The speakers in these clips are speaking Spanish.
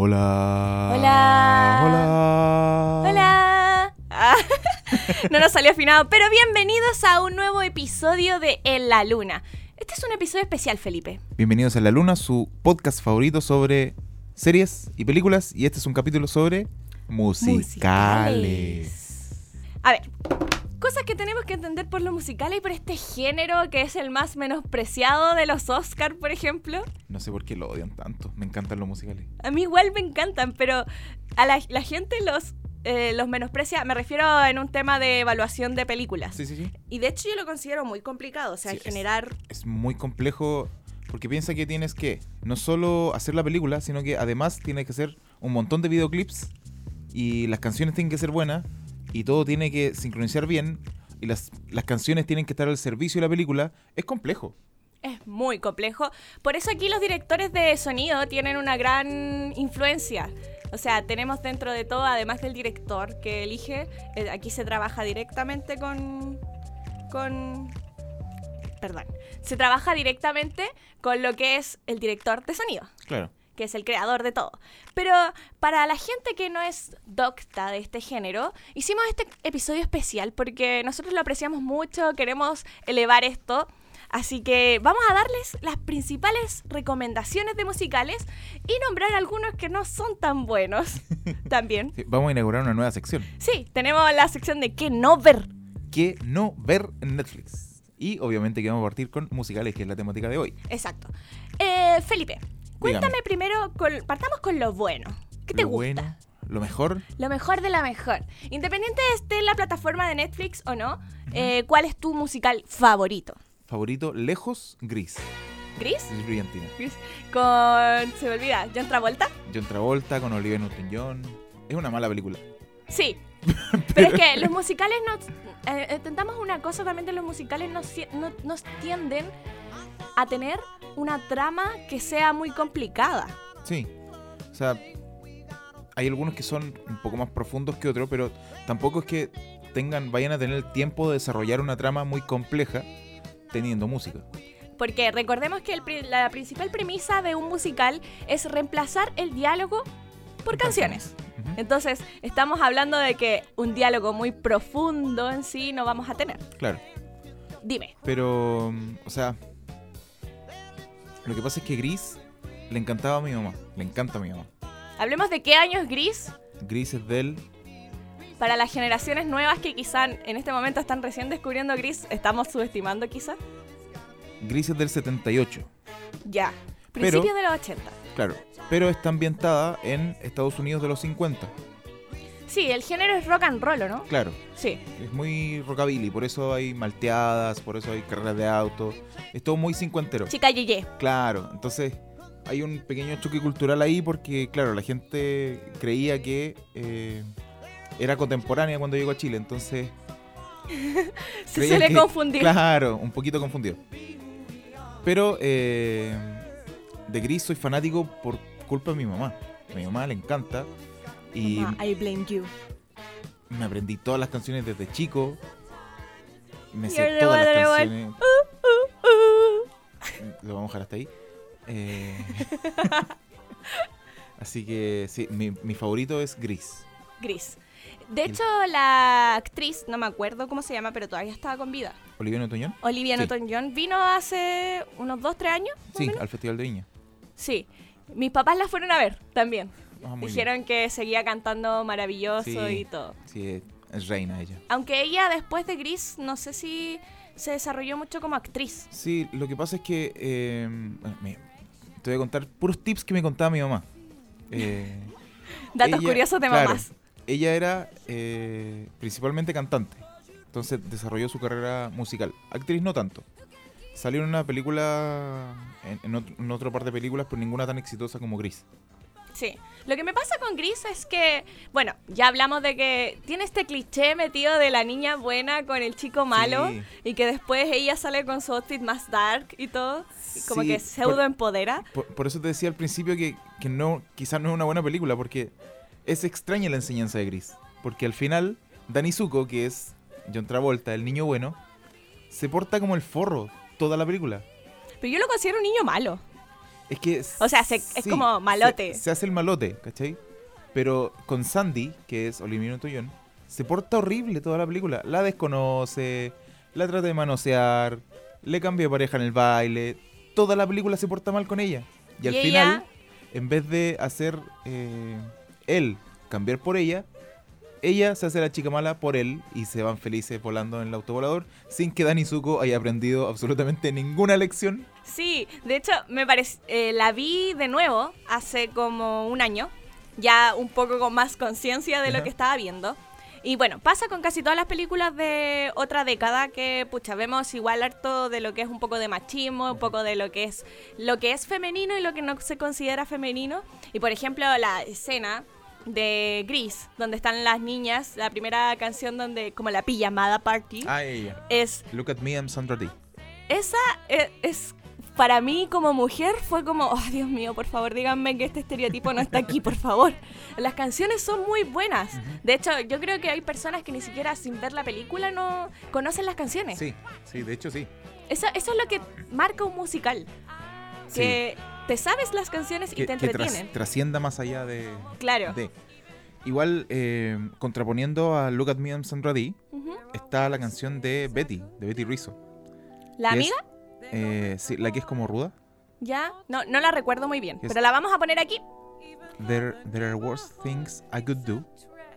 Hola. Hola. Hola. Hola. Ah, no nos salió afinado, pero bienvenidos a un nuevo episodio de En la Luna. Este es un episodio especial, Felipe. Bienvenidos a La Luna, su podcast favorito sobre series y películas. Y este es un capítulo sobre musicales. A ver, cosas que tenemos que entender por lo musical y por este género que es el más menospreciado de los Oscars, por ejemplo. No sé por qué lo odian tanto. Me encantan los musicales. A mí igual me encantan, pero a la, la gente los, eh, los menosprecia. Me refiero en un tema de evaluación de películas. Sí, sí, sí. Y de hecho yo lo considero muy complicado, o sea, Sí, es- generar... Es muy complejo porque piensa que tienes que no solo hacer la película, sino que además tienes que hacer un montón de videoclips y las canciones tienen que ser buenas y todo tiene que sincronizar bien y las, las canciones tienen que estar al servicio de la película. Es complejo. Es muy complejo. Por eso aquí los directores de sonido tienen una gran influencia. O sea, tenemos dentro de todo, además del director que elige, eh, aquí se trabaja directamente con... con perdón. Se trabaja directamente con lo que es el director de sonido Claro. Que es el creador de todo. Pero para la gente que no es docta de este género, hicimos este episodio especial porque nosotros lo apreciamos mucho, queremos elevar esto. Así que vamos a darles las principales recomendaciones de musicales y nombrar algunos que no son tan buenos también. Sí, Vamos a inaugurar una nueva sección. Sí, tenemos la sección de qué no ver. que no ver en Netflix. Y obviamente que vamos a partir con musicales, que es la temática de hoy. Exacto. Eh, Felipe, cuéntame primero, con- partamos con lo bueno. ¿Qué te lo gusta? bueno, lo mejor, Lo mejor de la mejor. Independiente de esté en la plataforma de Netflix o no, eh, ¿cuál es tu musical favorito? favorito, lejos, gris. ¿Gris? Es brillantina. Gris. Con. Se me olvida, ¿John Travolta? John Travolta con Olivia Newton-John. Es una mala película. Sí. Pero es que los musicales nos. eh, intentamos una cosa también de los musicales, nos, no- nos tienden a tener una trama que sea muy complicada. Sí. O sea, hay algunos que son un poco más profundos que otros, pero tampoco es que tengan, vayan a tener el tiempo de desarrollar una trama muy compleja teniendo música. Porque recordemos que el la principal premisa de un musical es reemplazar el diálogo por canciones. Entonces, estamos hablando de que un diálogo muy profundo en sí no vamos a tener. Claro. Dime. Pero, mm, o sea, lo que pasa es que Gris le encantaba a mi mamá. Le encanta a mi mamá. Hablemos de qué año es gris Gris es del para las generaciones nuevas que quizá en este momento están recién descubriendo gris. Estamos subestimando quizá. Gris es del 78. Ya. Pero- Principios de los 80. Claro. Pero está ambientada en Estados Unidos de los 50. Sí, el género es rock and roll, ¿o ¿no? Claro. Sí. Es muy rockabilly, por eso hay malteadas, por eso hay carreras de auto. Es todo muy cincuentero. Chica Yeye. Claro, entonces hay un pequeño choque cultural ahí porque, claro, la gente creía que eh, era contemporánea cuando llegó a Chile, entonces... Se suele confundir. Claro, un poquito confundido. Pero eh, de Gris soy fanático por culpa de mi mamá. A mi mamá le encanta y Mamá, I blame you. me aprendí todas las canciones desde chico. Me sé You're todas las one that I want. canciones. Uh, Lo vamos a dejar hasta ahí. Eh, Así que sí, mi, mi favorito es Gris. Gris. De hecho, la actriz, no me acuerdo cómo se llama, pero todavía estaba con vida. ¿Olivia Newton-John? Olivia Sí. Newton-John vino hace unos 2, 3 años. Sí, al Festival de Viña. Sí. Mis papás la fueron a ver también. Ah, Dijeron que seguía cantando maravilloso Sí. y todo. Sí, es, es reina ella. Aunque ella después de Gris, no sé si se desarrolló mucho como actriz. Sí, lo que pasa es que eh, bueno, me- te voy a contar puros tips que me contaba mi mamá. Eh, Datos ella- curiosos de claro, mamás. Ella era eh, principalmente cantante. Entonces desarrolló su carrera musical. Actriz no tanto. Salió en una película, en, en otro- en otra parte de películas, pero ninguna tan exitosa como Gris. Sí. Lo que me pasa con Gris es que, bueno, ya hablamos de que tiene este cliché metido de la niña buena con el chico malo Sí. y que después ella sale con su outfit más dark y todo, y como Sí, que por- pseudo empodera. Por, por eso te decía al principio que, que no, quizás no es una buena película, porque es extraña la enseñanza de Gris. Porque al final, Danny Zuko, que es John Travolta, el niño bueno, se porta como el forro toda la película. Pero yo lo considero un niño malo. Es que. O sea, se- es como malote. Se, se hace el malote, ¿cachai? Pero con Sandy, que es Olivia Newton-John, se porta horrible toda la película. La desconoce, la trata de manosear, le cambia de pareja en el baile. Toda la película se porta mal con ella. Y, al final, en vez de hacer eh, él cambiar por ella, ella se hace la chica mala por él y se van felices volando en el autovolador sin que Dani Zuko haya aprendido absolutamente ninguna lección. Sí, de hecho, me parece, eh, la vi de nuevo hace como un año, ya un poco con más conciencia de lo que estaba viendo. Y bueno, pasa con casi todas las películas de otra década que, pucha, vemos igual harto de lo que es un poco de machismo, un poco de lo que es lo que es femenino y lo que no se considera femenino. Y por ejemplo, la escena de Gris, donde están las niñas, la primera canción donde, como la pijamada party, Ah, ella. es Look at me, I'm Sandra Dee. esa eh, es, para mí como mujer fue como, oh Dios mío, por favor, díganme que este estereotipo no está aquí, por favor. Las canciones son muy buenas. De hecho, yo creo que hay personas que ni siquiera sin ver la película no conocen las canciones. Sí, sí, de hecho sí. Eso, eso es lo que marca un musical. Sí. Que te sabes las canciones que, y te que tras- entretienen. trascienda más allá de, claro. de. Igual, eh, contraponiendo a Look at Me, I'm Sandra Dee, Ujú. está la canción de Betty, de Betty Rizzo. ¿La que es, amiga? eh, sí, la que es como ruda. Ya. No, no la recuerdo muy bien. Pero la vamos a poner aquí. There, there are worse things I could do.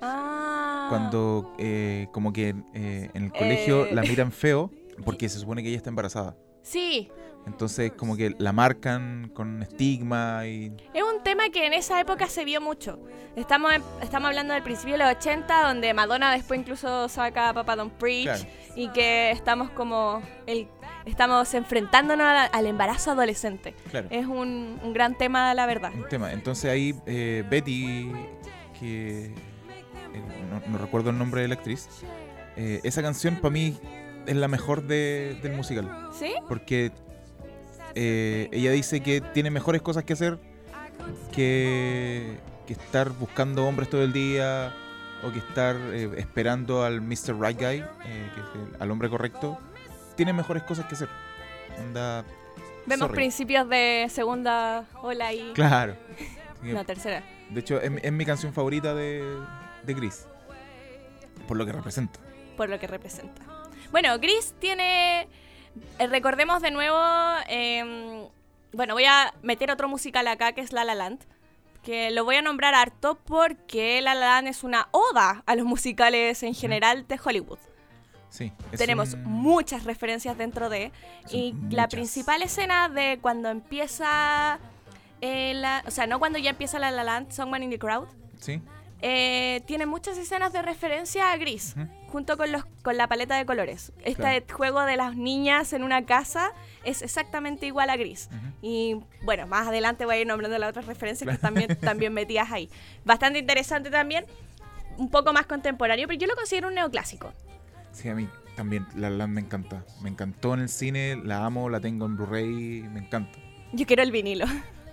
Ah. Cuando eh, como que eh, en el colegio Eh. la miran feo porque se supone que ella está embarazada. Sí. Entonces como que la marcan con estigma y... Es un tema que en esa época se vio mucho. Estamos, en- estamos hablando del principio de los 80, donde Madonna después incluso saca a Papa Don't Preach Claro. y que estamos como el, estamos enfrentándonos a al embarazo adolescente. Claro. Es un, un gran tema, la verdad. un tema. Entonces ahí eh, Betty, que eh, no, no recuerdo el nombre de la actriz, eh, esa canción para mí es la mejor de- del musical. ¿Sí? Porque eh, ella dice que tiene mejores cosas que hacer que, que estar buscando hombres todo el día o que estar eh, esperando al Mr. Right Guy, eh, que es el- al hombre correcto. Tiene mejores cosas que hacer. Onda, Vemos sorry. principios de segunda ola y Claro. La tercera. De hecho, es, mi- es mi canción favorita de, de Gris. Por lo que representa. por lo que representa. Bueno, Gris tiene. eh, recordemos de nuevo. em, bueno, voy a meter otro musical acá que es La La Land. Que lo voy a nombrar harto porque La La Land es una oda a los musicales en general de Hollywood. Sí. es Tenemos un- muchas referencias dentro de. Son Y la principal escena de cuando empieza. eh, la- o sea, no cuando ya empieza La La Land, Someone in the Crowd. Sí. Eh, tiene muchas escenas de referencia a Gris, Ujú. junto con, los, con la paleta de colores. Este Claro. juego de las niñas en una casa es exactamente igual a Gris. Ujú. Y bueno, más adelante voy a ir nombrando las otras referencias que también, también metidas ahí. Bastante interesante también, un poco más contemporáneo, pero yo lo considero un neoclásico. Sí, a mí también La La Land me encanta. Me encantó en el cine, la amo, la tengo en Blu-ray, me encanta. Yo quiero el vinilo.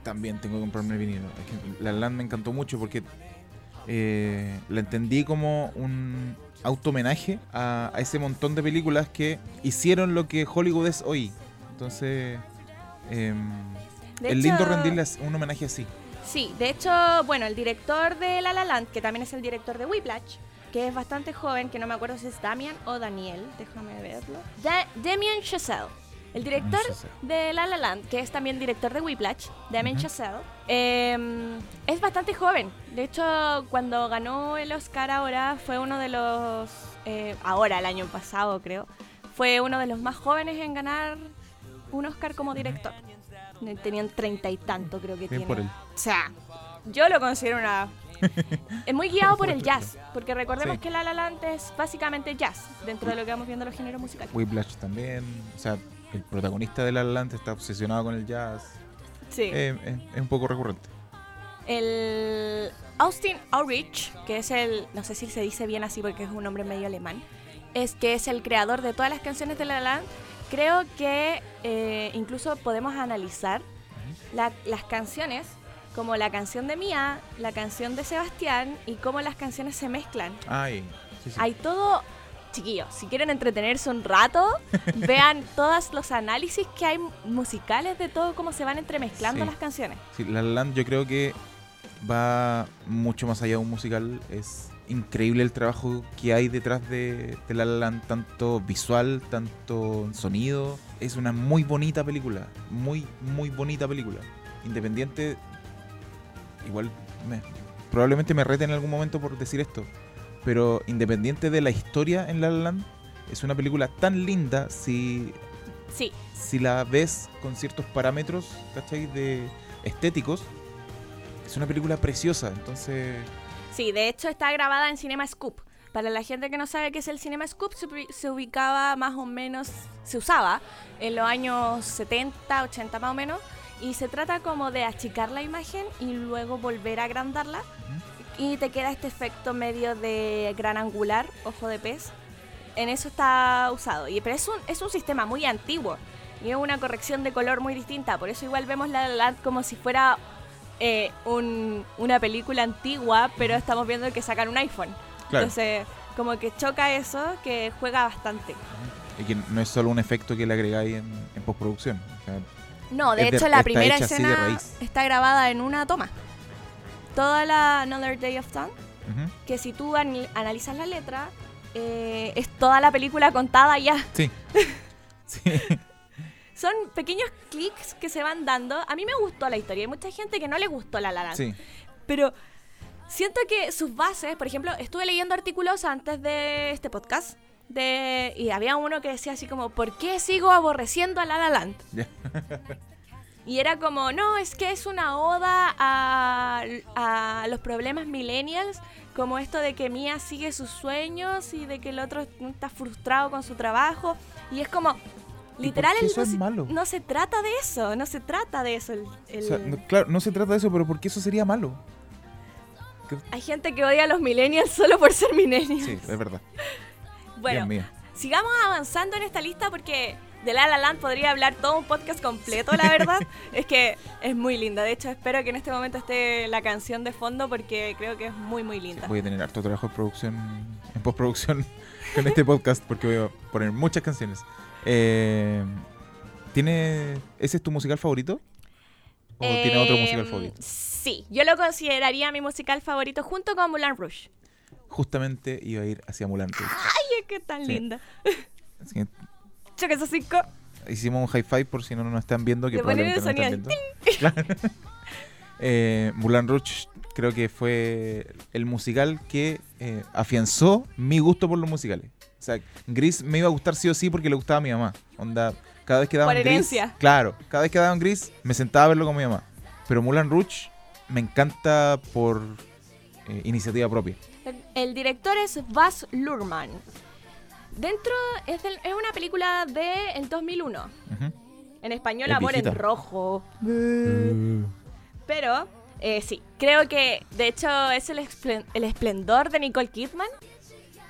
También tengo que comprarme el vinilo. Es que La Land me encantó mucho porque eh, la entendí como un auto-homenaje a, a ese montón de películas que hicieron lo que Hollywood es hoy. Entonces, De es hecho- lindo rendirles un homenaje así. Sí, de hecho, bueno, el director de La La Land, que también es el director de Whiplash, que es bastante joven, que no me acuerdo si es Damian o Daniel, déjame verlo. Da- Damien Chazelle, el director de La La Land, que es también director de Whiplash, Damien Ujú. Chazelle, eh, es bastante joven. De hecho, cuando ganó el Oscar ahora, fue uno de los, eh, ahora el año pasado creo, fue uno de los más jóvenes en ganar un Oscar como director. Tenían treinta y tanto, creo que Bien tiene. por él. O sea, yo lo considero una... es muy guiado por el jazz, porque recordemos Sí. que La La Land es básicamente jazz, dentro de lo que vamos viendo los géneros musicales. Whiplash también. O sea, el protagonista de La La Land está obsesionado con el jazz. Sí. Eh, es, es un poco recurrente. El Austin Ulrich, que es el, no sé si se dice bien así porque es un nombre medio alemán, es que es el creador de todas las canciones de La La Land. Creo que eh, incluso podemos analizar la- las canciones como la canción de Mía, la canción de Sebastián y cómo las canciones se mezclan. Ay, sí, sí. Hay todo chiquillos, si quieren entretenerse un rato, vean todos los análisis que hay musicales de todo cómo se van entremezclando Sí. las canciones. Sí, La La Land yo creo que va mucho más allá de un musical. Es increíble el trabajo que hay detrás de, de La La Land, tanto visual, tanto sonido. Es una muy bonita película, muy, muy bonita película. Independiente, igual me- probablemente me rete en algún momento por decir esto, pero independiente de la historia en La La Land, es una película tan linda si Sí, si la ves con ciertos parámetros, ¿cachai? De estéticos, es una película preciosa. Entonces, sí, de hecho está grabada en Cinema Scoop. Para la gente que no sabe qué es el Cinema Scoop, se, ubi- se ubicaba más o menos, se usaba en los años 70, 80 más o menos, y se trata como de achicar la imagen y luego volver a agrandarla, y te queda este efecto medio de gran angular, ojo de pez. En eso está usado, y, pero es un, es un sistema muy antiguo, y es una corrección de color muy distinta, por eso igual vemos La La Land como si fuera eh, un- una película antigua, pero estamos viendo que sacan un iPhone. claro, Entonces, como que choca eso, que juega bastante. y que no es solo un efecto que le agregáis en, en postproducción. o sea, No, de hecho la primera escena está grabada en una toma. Toda la Another Day of Time, ujú. que si tú analizas la letra, eh, es toda la película contada ya. Sí. sí. Son pequeños clics que se van dando. A mí me gustó la historia. Hay mucha gente que no le gustó La La Land. sí. Pero siento que sus bases, por ejemplo, estuve leyendo artículos antes de este podcast. De, y había uno que decía así como, ¿por qué sigo aborreciendo a La La Land? Y era como, no, es que es una oda a, a los problemas millennials, como esto de que Mia sigue sus sueños y de que el otro está frustrado con su trabajo. Y es como, ¿Y literal, qué el eso es malo? no se trata de eso, no se trata de eso. el- el- O sea, no- claro, no se trata de eso, pero ¿por qué eso sería malo? Hay gente que odia a los millennials solo por ser millennials. Sí, es verdad. bueno, sigamos avanzando en esta lista porque de La La Land podría hablar todo un podcast completo, la verdad. es que es muy linda. De hecho, espero que en este momento esté la canción de fondo porque creo que es muy, muy linda. Voy a tener harto trabajo de producción, en postproducción con este podcast porque voy a poner muchas canciones. Eh, ¿tiene, ¿Ese es tu musical favorito? ¿O tiene otro musical Em, favorito? Sí, yo lo consideraría mi musical favorito junto con Moulin Rouge. Justamente iba a ir hacia Mulan Rouge. Ay, es que tan Sí. linda. Así que Choque esos cinco. hicimos un high five por si no nos están viendo, que Le ponen el probablemente no. Claro. Eh, Moulin Rouge creo que fue el musical que eh, afianzó mi gusto por los musicales. O sea, Gris me iba a gustar sí o sí porque le gustaba a mi mamá. Onda, cada vez que daban Por Gris, herencia. claro, cada vez que daban Gris me sentaba a verlo con mi mamá. Pero Moulin Rouge me encanta por eh, iniciativa propia. El, el director es Baz Luhrmann. Dentro es, del- es una película del 2001. Ujú. En español, Es Amor en. Rojo. Pero, eh, sí, creo que de hecho es el, esplen- el esplendor de Nicole Kidman,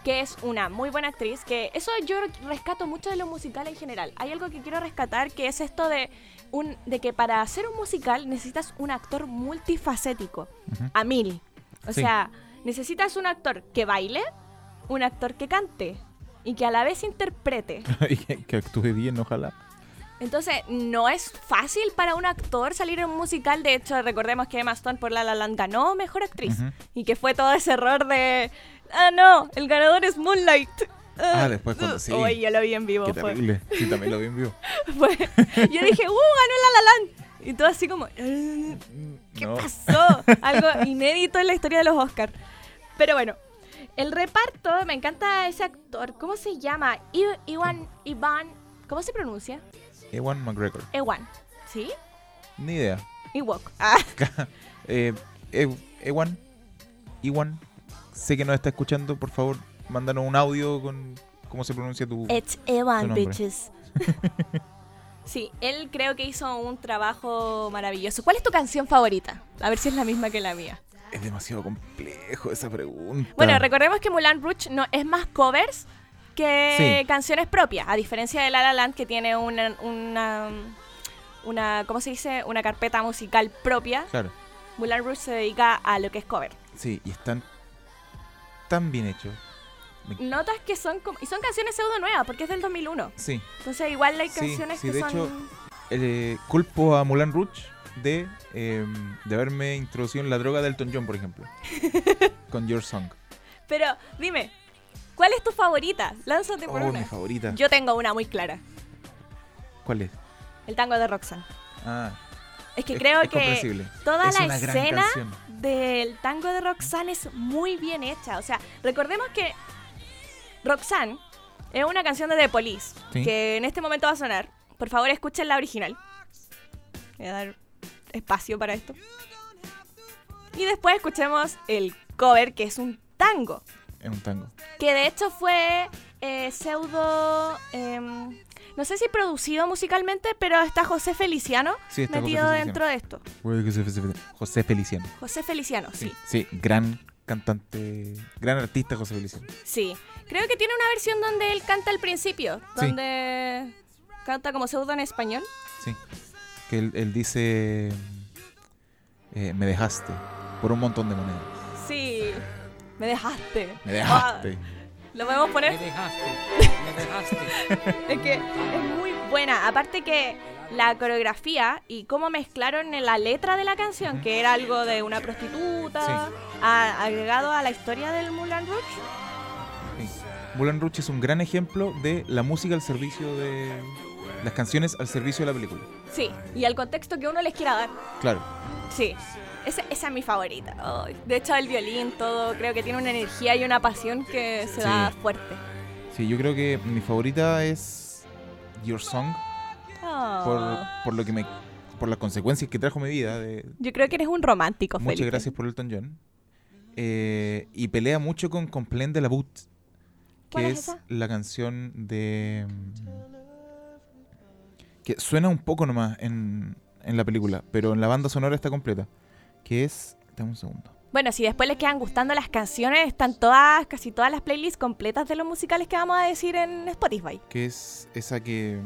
que es una muy buena actriz, que eso yo rescato mucho de los musicales en general. Hay algo que quiero rescatar, que es esto de, un, de que para hacer un musical necesitas un actor multifacético, a mil. O Sí. sea, necesitas un actor que baile, un actor que cante y que a la vez interprete. y que, que actúe bien, ojalá. Entonces, no es fácil para un actor salir en un musical. De hecho, recordemos que Emma Stone por La La Land ganó Mejor Actriz. Ujú. Y que fue todo ese error de... Ah, no, el ganador es Moonlight. Ah, después cuando sí. Uy, yo lo vi en vivo. Qué Fue, terrible. Sí, también lo vi en vivo. fue- Yo dije, ¡uh, ganó La La Land! Y todo así como... "Eh, ¿Qué No. pasó? Algo inédito en la historia de los Oscars. Pero bueno, el reparto, me encanta ese actor. ¿Cómo se llama? I- Iwan, Ivan... ¿Cómo se pronuncia? Ewan McGregor. Ewan. ¿Sí? Ni idea. Ewok. Ah. Eh, E- Ewan, Ewan, sé que nos está escuchando, por favor, mándanos un audio con cómo se pronuncia tu... It's Ewan, bitches. sí, él creo que hizo un trabajo maravilloso. ¿Cuál es tu canción favorita? A ver si es la misma que la mía. Es demasiado complejo esa pregunta. Bueno, recordemos que Mulan Rouge no, es más covers que Sí. canciones propias, a diferencia de La La Land que tiene una, una, una, ¿cómo se dice? Una carpeta musical propia. Claro, Mulan Rouge se dedica a lo que es cover. sí, y están tan bien hechos. Notas que son como... Y son canciones pseudo nuevas, porque es del 2001. Sí, Entonces igual hay Sí, canciones sí, que de son... hecho, eh, culpo a Mulan Rouge de, eh, de haberme introducido en la droga de Elton John, por ejemplo. con Your Song. Pero dime, ¿cuál es tu favorita? Lánzate por Oh, una. mi favorita. Yo tengo una muy clara. ¿Cuál es? El tango de Roxanne. Ah, Es que es- creo es que toda Es la escena del tango de Roxanne es muy bien hecha. O sea, recordemos que Roxanne es una canción de The Police Sí. que en este momento va a sonar. Por favor, escuchen la original. Voy a dar espacio para esto. Y después escuchemos el cover, que es un tango. Es un tango. Que de hecho fue eh, pseudo. em, no sé si producido musicalmente, pero está José Feliciano Sí, está José metido Feliciano. dentro de esto. José Feliciano. José Feliciano, sí. Sí, gran cantante, gran artista José Feliciano. Sí. Creo que tiene una versión donde él canta al principio, Sí. donde canta como pseudo en español. Sí. Que él, él dice, eh, me dejaste por un montón de monedas. Sí. Me dejaste. Me dejaste. Ah, ¿Lo podemos Me poner? dejaste, me dejaste. Es que es muy buena. Aparte que la coreografía y cómo mezclaron en la letra de la canción, que era algo de una prostituta, Sí. a- agregado a la historia del Moulin Rouge. Sí. Moulin Rouge es un gran ejemplo de la música al servicio de... Las canciones al servicio de la película. Sí, y al contexto que uno les quiera dar. Claro. Sí, esa, esa es mi favorita. De hecho, el violín, todo, creo que tiene una energía y una pasión que se Sí. da fuerte. Sí, yo creo que mi favorita es Your Song Oh. por, por lo que me por las consecuencias que trajo mi vida. De, Yo creo que eres un romántico, muchas Felipe. gracias por Elton John. Eh, y pelea mucho con Complain de la Boot, ¿Cuál que es la canción de que suena un poco nomás en, en la película, pero en la banda sonora está completa, que es dame un segundo. Bueno, si después les quedan gustando las canciones, están todas, casi todas las playlists completas de los musicales que vamos a decir en Spotify. que es esa que,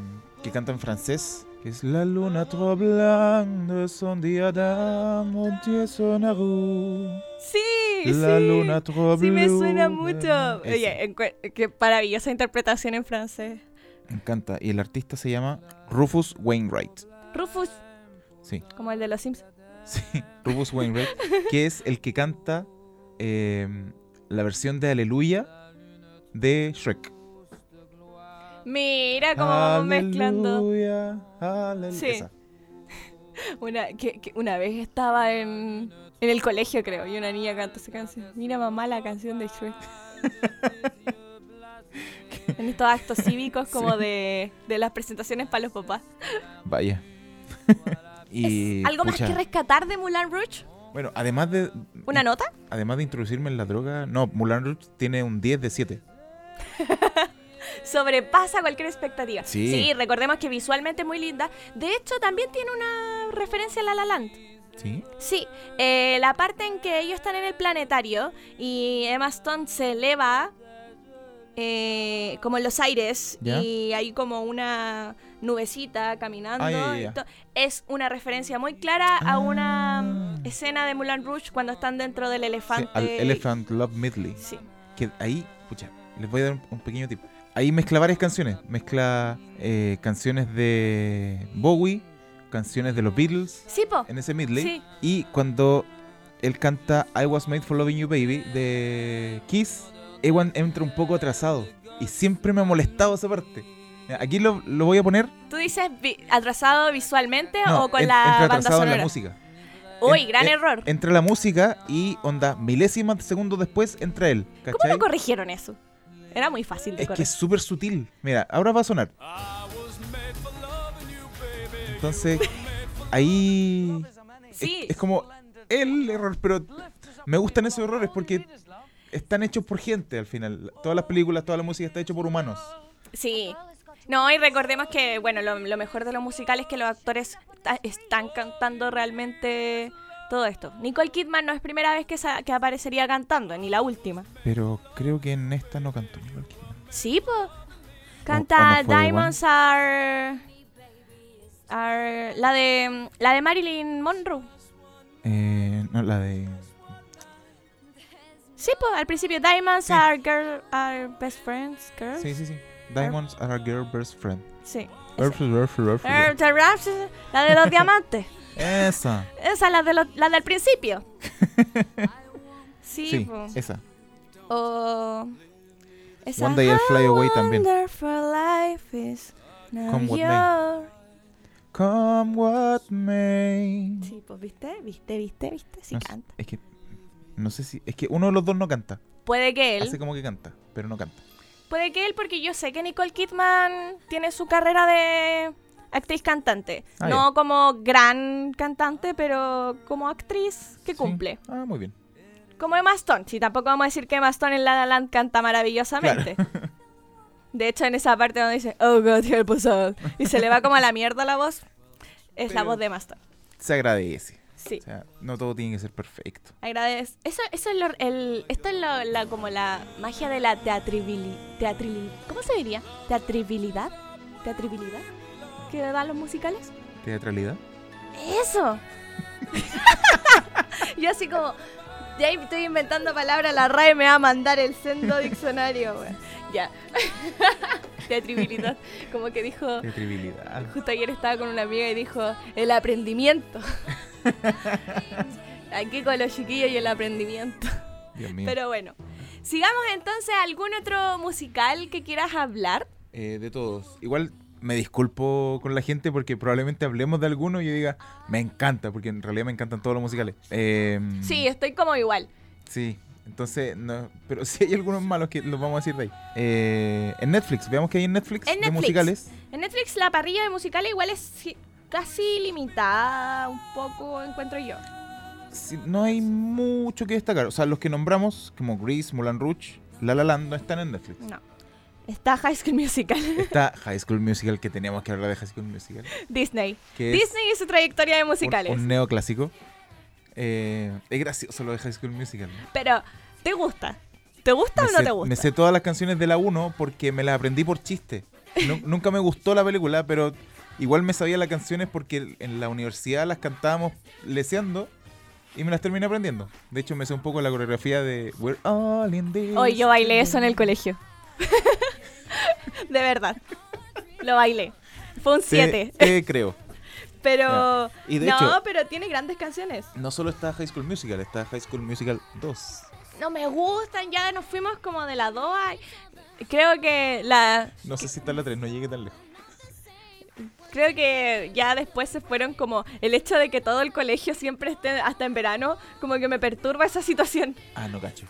que canta en francés, que es La luna de son diadème montier son arou. Sí, La sí. luna trop Sí me suena mucho. Esa. Oye, qué maravillosa interpretación en francés. Me encanta. Y el artista se llama Rufus Wainwright. Rufus, Sí, como el de los Sims. sí, Rufus Wainwright, que es el que canta eh, la versión de Aleluya de Shrek. Mira cómo vamos mezclando. Aleluya, aleluya. Sí. Esa. Una, que, que una vez estaba en, en el colegio, creo, y una niña canta esa canción. Mira, mamá, la canción de Shrek. en estos actos cívicos como de, de las presentaciones para los papás. Vaya. y, ¿Algo más que rescatar de Moulin Rouge? Bueno, además de ¿Una nota? además de introducirme en la droga, no, Mulan Rouge tiene un 10 de 7. Sobrepasa cualquier expectativa. Sí. recordemos que visualmente es muy linda. De hecho, también tiene una referencia a La La Land. ¿Sí? Sí, eh, la parte en que ellos están en el planetario y Emma Stone se eleva eh, como en los aires ¿Ya? y hay como una nubecita caminando. Es una referencia muy clara a una Ah. escena de Moulin Rouge cuando están dentro del Sí, elefante. al Elephant Love Medley. Sí. Que ahí, pucha, les voy a dar un, un pequeño tip. Ahí mezcla varias canciones. Mezcla eh, canciones de Bowie, canciones de los Beatles Sí, po. en ese medley. Sí. Y cuando él canta I Was Made for Loving You Baby de Kiss, Ewan entra un poco atrasado. Y siempre me ha molestado esa parte. Aquí lo, lo voy a poner. ¿Tú dices vi- atrasado visualmente No, o con en- la entra banda atrasado en sonora? la música. Uy, En- gran en- error. Entra la música y onda milésimas de segundo después entra él. ¿Cómo ¿Cachai? lo corrigieron eso? Era muy fácil de Es que corregir. es súper sutil. Mira, ahora va a sonar. Entonces, ahí es- Sí. es, como el error, pero me gustan esos errores porque están hechos por gente al final. Todas las películas, toda la música está hecho por humanos. Sí. No, y recordemos que, bueno, lo, lo mejor de los musicales es que los actores están cantando realmente todo esto. Nicole Kidman no es primera vez que, que aparecería cantando, ni la última. Pero creo que en esta no cantó Nicole Kidman. Sí, o Canta no Diamonds are, are- La de, la de Marilyn Monroe. Eh, no, la de. Sí, pues al principio, Diamonds Sí. are, girl, are best friends, girls. Sí, sí, sí. Diamonds are a girl best friend. Sí. Esa. La de los diamantes. Esa. Esa, la, de los- la del principio. Sí, Sí, po. esa. O. esa, One Day I'll Fly Away también. wonderful life is now Come what may. Come what may. Sí, pues viste, viste, viste, viste. Sí No sé, canta. Es que. No sé si. Es que uno de los dos no canta. Puede que él. Hace como que canta, pero no canta. Puede que él, porque yo sé que Nicole Kidman tiene su carrera de actriz cantante. Ah, no como gran cantante, pero como actriz que Sí. cumple. Ah, muy bien. Como Emma Stone. Sí, tampoco vamos a decir que Emma Stone en La La Land canta maravillosamente. De hecho, en esa parte donde dice, oh God, help us all", y se le va como a la mierda la voz, es la voz de Emma Stone. Se agradece. Sí. O sea, no todo tiene que ser perfecto. Agradece. Eso, eso es lo, el, esto es lo- la, como la magia de la teatribili, teatrili- ¿Cómo se diría? Teatribilidad. Teatribilidad. Que dan los musicales. Teatralidad. Eso. Yo así como, ya estoy inventando palabras, la RAE me va a mandar el sendo diccionario. Ya. Teatribilidad. Como que dijo, Teatrabilidad. justo ayer estaba con una amiga y dijo, el aprendimiento. Aquí con los chiquillos y el aprendimiento. Dios mío. Pero bueno, sigamos entonces algún otro musical que quieras hablar. Eh, de todos. Igual me disculpo con la gente porque probablemente hablemos de alguno y yo diga, me encanta, porque en realidad me encantan todos los musicales. Eh, Sí, estoy como igual. Sí, entonces, no, pero sí hay algunos malos que los vamos a decir de ahí. Eh, en Netflix, veamos que hay en Netflix En de Netflix. musicales. En Netflix la parrilla de musicales igual es si- casi limitada, un poco encuentro yo. Sí, no hay mucho que destacar. O sea, los que nombramos, como Grease, Mulan Rouge, La La Land, no están en Netflix. No. Está High School Musical, Está High School Musical, que teníamos que hablar de High School Musical. Disney. Es Disney y su trayectoria de un- musicales. Un, neoclásico. Eh, es gracioso lo de High School Musical. ¿no? Pero, ¿te gusta? ¿Te gusta Me o no sé, te gusta? me sé todas las canciones de la 1 porque me las aprendí por chiste. Nu- nunca me gustó la película, pero igual me sabía las canciones porque en la universidad las cantábamos leseando y me las terminé aprendiendo. De hecho, me sé un poco la coreografía de We're All in This. Hoy yo bailé eso en el colegio. de verdad. Lo bailé. Fue un Te- 7. te creo. Pero. Y de no, hecho- pero tiene grandes canciones. No solo está High School Musical, está High School Musical 2. No me gustan, ya nos fuimos como de la 2 a- Creo que la. No sé si está la 3, no llegué tan lejos. Creo que ya después se fueron como. El hecho de que todo el colegio siempre esté hasta en verano, como que me perturba esa situación. Ah, no cacho.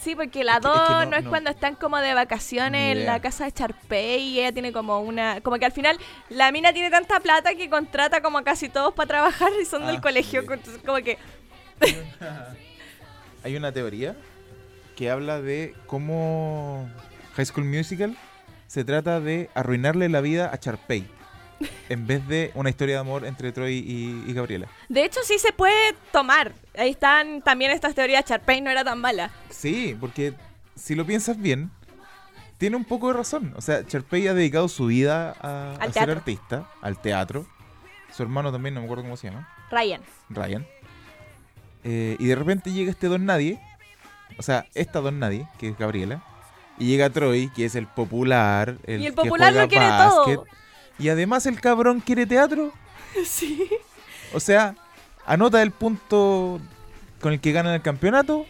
Sí, porque la Es que- 2 es que no, no- es no. cuando están como de vacaciones en la casa de Charpey y ella tiene como una. Como que al final la mina tiene tanta plata que contrata como a casi todos para trabajar y son Ah, del colegio. sí. entonces Como que. Hay una teoría que habla de cómo High School Musical se trata de arruinarle la vida a Charpey en vez de una historia de amor entre Troy y, y Gabriela. De hecho, sí se puede tomar. Ahí están también estas teorías. Charpey no era tan mala. Sí, porque si lo piensas bien, tiene un poco de razón. O sea, Charpey ha dedicado su vida a, ser artista, al teatro. Su hermano también, no me acuerdo cómo se llama. Ryan. Ryan. Eh, y de repente llega este Don Nadie, o sea, esta Don Nadie, que es Gabriela, y llega Troy, que es el popular, el, Y el que popular juega lo quiere todo. Y además el cabrón quiere teatro. Sí. O sea, anota el punto con el que gana el campeonato,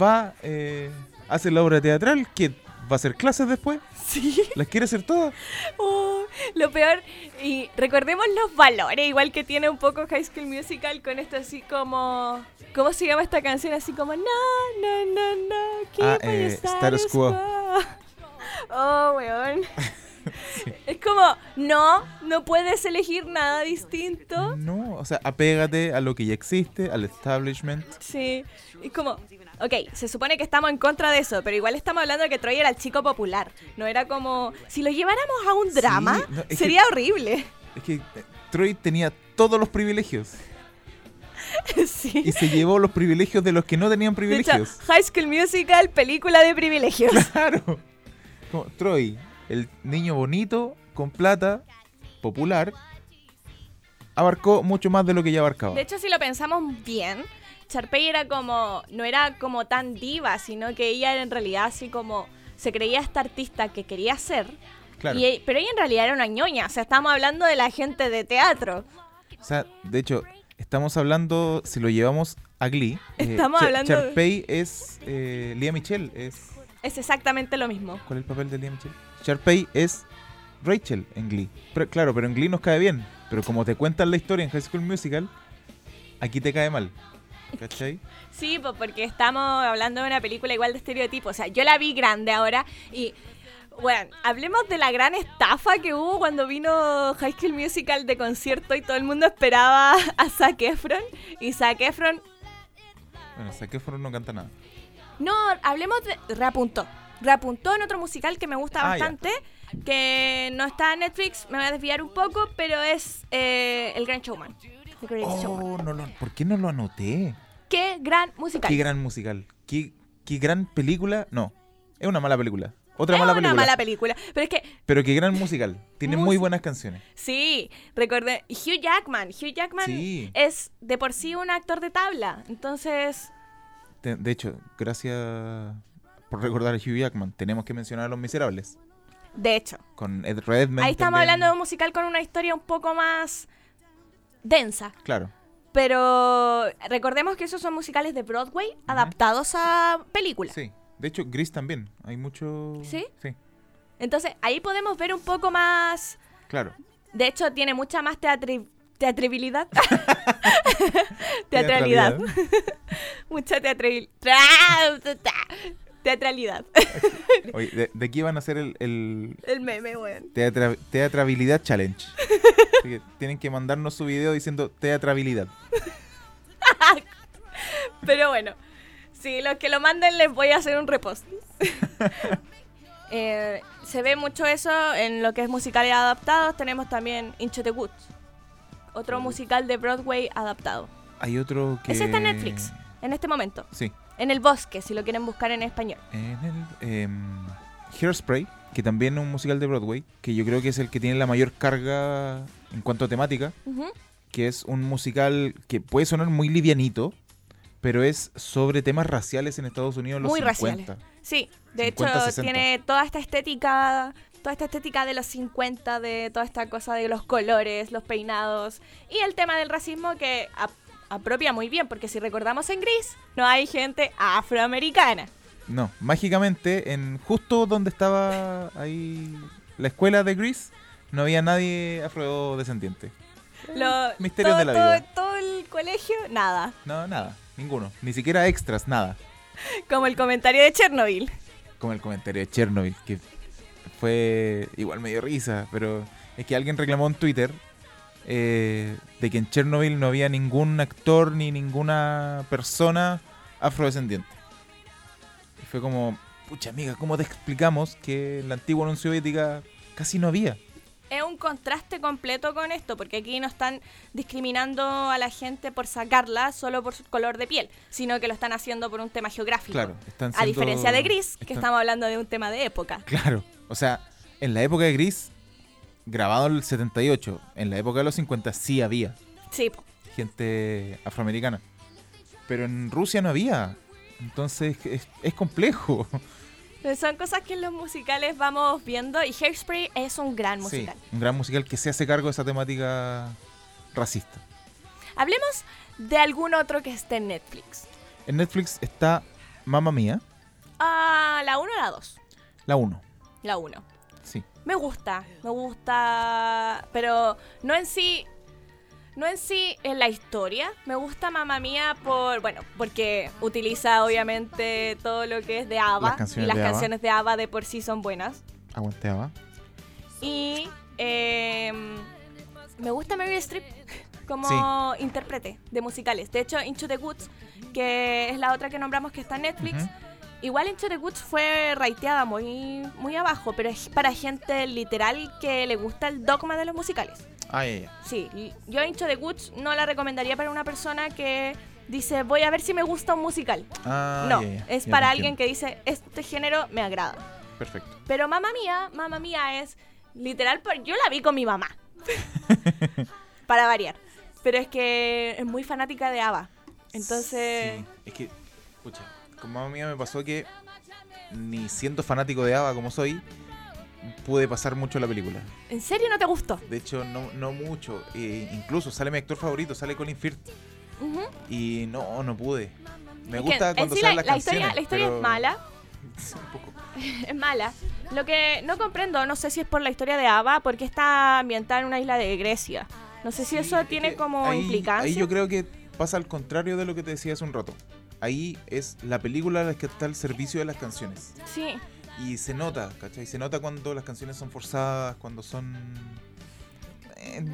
va, eh, hace la obra teatral, que va a hacer clases después, Sí. las quiere hacer todas. Oh, lo peor, y recordemos los valores, igual que tiene un poco High School Musical con esto así como... ¿Cómo se llama esta canción? Así como... No, no, no, no, Ah, eh, status quo". Oh, weón. Es como, no, no puedes elegir nada distinto. No, o sea, apégate a lo que ya existe, al establishment. Sí, es como, ok, se supone que estamos en contra de eso, pero igual estamos hablando de que Troy era el chico popular. No era como, si lo lleváramos a un Sí, drama, no, es que- sería horrible. Es que eh, Troy tenía todos los privilegios sí. y se llevó los privilegios de los que no tenían De hecho, privilegios. High School Musical, película de privilegios. Claro. Como Troy, el niño bonito, con plata, popular, abarcó mucho más de lo que ya abarcaba. De hecho, si lo pensamos bien, Sharpay era como, no era como tan diva, sino que ella era en realidad así como, se creía esta artista que quería ser, Claro. y, pero ella en realidad era una ñoña, o sea, estamos hablando de la gente de teatro. O sea, de hecho, estamos hablando, si lo llevamos a Glee. eh, Estamos hablando Sharpay es eh, Lea Michelle. Es, Es exactamente lo mismo. ¿Cuál es el papel de Lea Michelle? Sharpay es Rachel en Glee. Pero, claro, pero en Glee nos cae bien. Pero como te cuentan la historia en High School Musical, aquí te cae mal. ¿Cachai? Sí, pues porque estamos hablando de una película igual de estereotipo. O sea, yo la vi grande ahora y, bueno, hablemos de la gran estafa que hubo cuando vino High School Musical de concierto y todo el mundo esperaba a Zac Efron. Y Zac Efron, Bueno, Zac Efron no canta nada. no, hablemos de... Reapuntó. Reapuntó en otro musical que me gusta Ah, ya. bastante, que no está en Netflix, me voy a desviar un poco, pero es eh, El Gran Showman. The Showman. Oh, no lo, ¿por qué no lo anoté? Qué gran musical. Qué gran musical. Qué, qué gran película. No, es una mala película. Otra es mala una película. mala película. Pero es que Pero qué gran musical. Tiene muy buenas canciones. Sí, recordé. Hugh Jackman. Hugh Jackman Sí. es de por sí un actor de tabla. Entonces, De, de hecho, gracias por recordar a Hugh Jackman. Tenemos que mencionar a Los Miserables. de hecho, Con Ed Redmayne. ahí estamos también. hablando de un musical con una historia un poco más densa. Claro. Pero recordemos que esos son musicales de Broadway adaptados a películas. Sí. De hecho, Gris también. Hay mucho. ¿Sí? Sí. Entonces, ahí podemos ver un poco más. Claro. De hecho, tiene mucha más teatri- teatrabilidad. Teatralidad. mucha teatril- tra- teatralidad. Oye, de, de aquí van a hacer el, el El meme, weón. teatra- Teatrabilidad Challenge. Así que tienen que mandarnos su video diciendo teatrabilidad. Pero bueno, si los que lo manden les voy a hacer un repost. Eh, se ve mucho eso en lo que es musicales adaptados. Tenemos también Into the Woods, otro musical de Broadway adaptado. Hay otro que. Ese está en Netflix en este momento. Sí. En el bosque, si lo quieren buscar en español. En el. em, Hairspray, que también es un musical de Broadway, que yo creo que es el que tiene la mayor carga en cuanto a temática, que es un musical que puede sonar muy livianito, pero es sobre temas raciales en Estados Unidos en los Muy 50. raciales. Sí, de 50, hecho 60. tiene toda esta estética, toda esta estética de los 50, de toda esta cosa de los colores, los peinados y el tema del racismo que apropia muy bien, porque si recordamos en Gris, no hay gente afroamericana. No, mágicamente, en justo donde estaba ahí la escuela de Grease, no había nadie afrodescendiente. Lo- Misterios todo, de la todo- vida. todo el colegio, nada. No, nada, ninguno. Ni siquiera extras, nada. Como el comentario de Chernobyl. Como el comentario de Chernobyl, que fue igual medio risa, pero es que alguien reclamó en Twitter eh, de que en Chernobyl no había ningún actor ni ninguna persona afrodescendiente. Y fue como, pucha amiga, ¿cómo te explicamos que en la antigua Unión Soviética casi no había? es un contraste completo con esto, porque aquí no están discriminando a la gente por sacarla solo por su color de piel, sino que lo están haciendo por un tema geográfico. Claro, están A diferencia de siendo- Gris, que están- estamos hablando de un tema de época. Claro, o sea, en la época de Gris, grabado en el 78, en la época de los 50 sí había Sí, gente afroamericana. Pero en Rusia no había. Entonces es, es complejo. Pero son cosas que en los musicales vamos viendo y Hairspray es un gran musical. Sí, un gran musical que se hace cargo de esa temática racista. Hablemos de algún otro que esté en Netflix. En Netflix está Mamma Mía, Ah, la 1 o la 2. la 1. La 1. Sí. Me gusta, me gusta, pero no en sí, no en sí en la historia. Me gusta Mamma Mía por, bueno, porque utiliza obviamente todo lo que es de ABBA Las y las de ABBA. canciones de ABBA de por sí son buenas. Aguanteaba. Y eh, me gusta Mary Streep como intérprete de musicales. De hecho, Into the Woods, que es la otra que nombramos que está en Netflix. Igual the Woods fue raiteada muy, muy abajo, pero es para gente literal que le gusta el dogma de los musicales. Ah. Sí, yo the Woods no la recomendaría para una persona que dice voy a ver si me gusta un musical. Ah, no, ya. es para alguien que dice este género me agrada. Perfecto. Pero mamá mía, mamá mía es literal, yo la vi con mi mamá. para variar. Pero es que es muy fanática de ABBA. Entonces, Sí, es que, escucha, con mamá mía me pasó que ni siendo fanático de Ava como soy, pude pasar mucho la película. ¿en serio no te gustó? De hecho, no, no mucho. Eh, incluso sale mi actor favorito, sale Colin Firth. Ujú. Y no, no pude. Me Es que gusta en cuando sí salen la, las la historia, la historia pero- es mala, un poco. es mala. Lo que no comprendo, no sé si es por la historia de Ava, porque está ambientada en una isla de Grecia. No sé si Sí, eso es tiene que como ahí- implicancia. Ahí yo creo que pasa al contrario de lo que te decía hace un rato. Ahí es la película la que está al servicio de las canciones. Sí, Y se nota, ¿cachai? Se nota cuando las canciones son forzadas, cuando son... eh,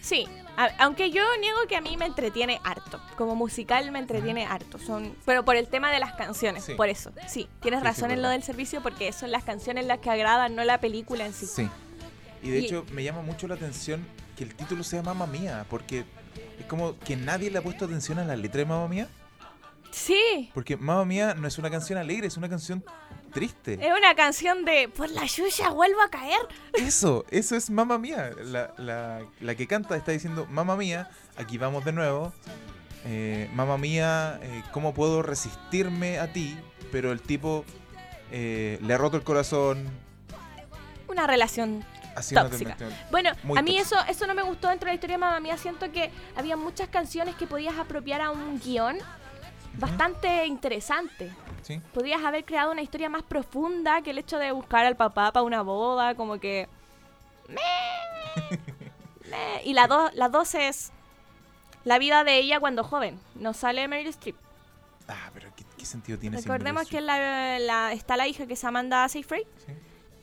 sí. A- aunque yo niego que a mí me entretiene harto. Como musical me entretiene harto. Son, pero por el tema de las canciones, Sí. por eso. Sí, tienes Sí, razón en lo del servicio porque son las canciones las que agradan, no la película en sí. Sí. Y de Y- hecho me llama mucho la atención que el título sea Mamma Mía, porque es como que nadie le ha puesto atención a la letra de Mamma Mía, Sí. porque Mamma Mía no es una canción alegre, es una canción triste. Es una canción de Por la Yuya vuelvo a caer. Eso, eso es Mamma Mía. La, la- la que canta está diciendo Mamma Mía, aquí vamos de nuevo. Eh, Mamma Mía, eh, ¿cómo puedo resistirme a ti? Pero el tipo eh, le ha roto el corazón. Una relación Así Tóxica. Bueno, Muy a mí tóxica. eso, eso no me gustó dentro de la historia de Mamma Mía. Siento que había muchas canciones que podías apropiar a un guion bastante interesante. ¿sí? Podrías haber creado una historia más profunda que el hecho de buscar al papá para una boda, como que... meh, meh. Y la, do- la dos es la vida de ella cuando joven. No sale Meryl Streep. Ah, pero ¿qué, qué sentido tiene? Recordemos que Streep? la, la- está la hija que es Amanda Seyfried. Sí.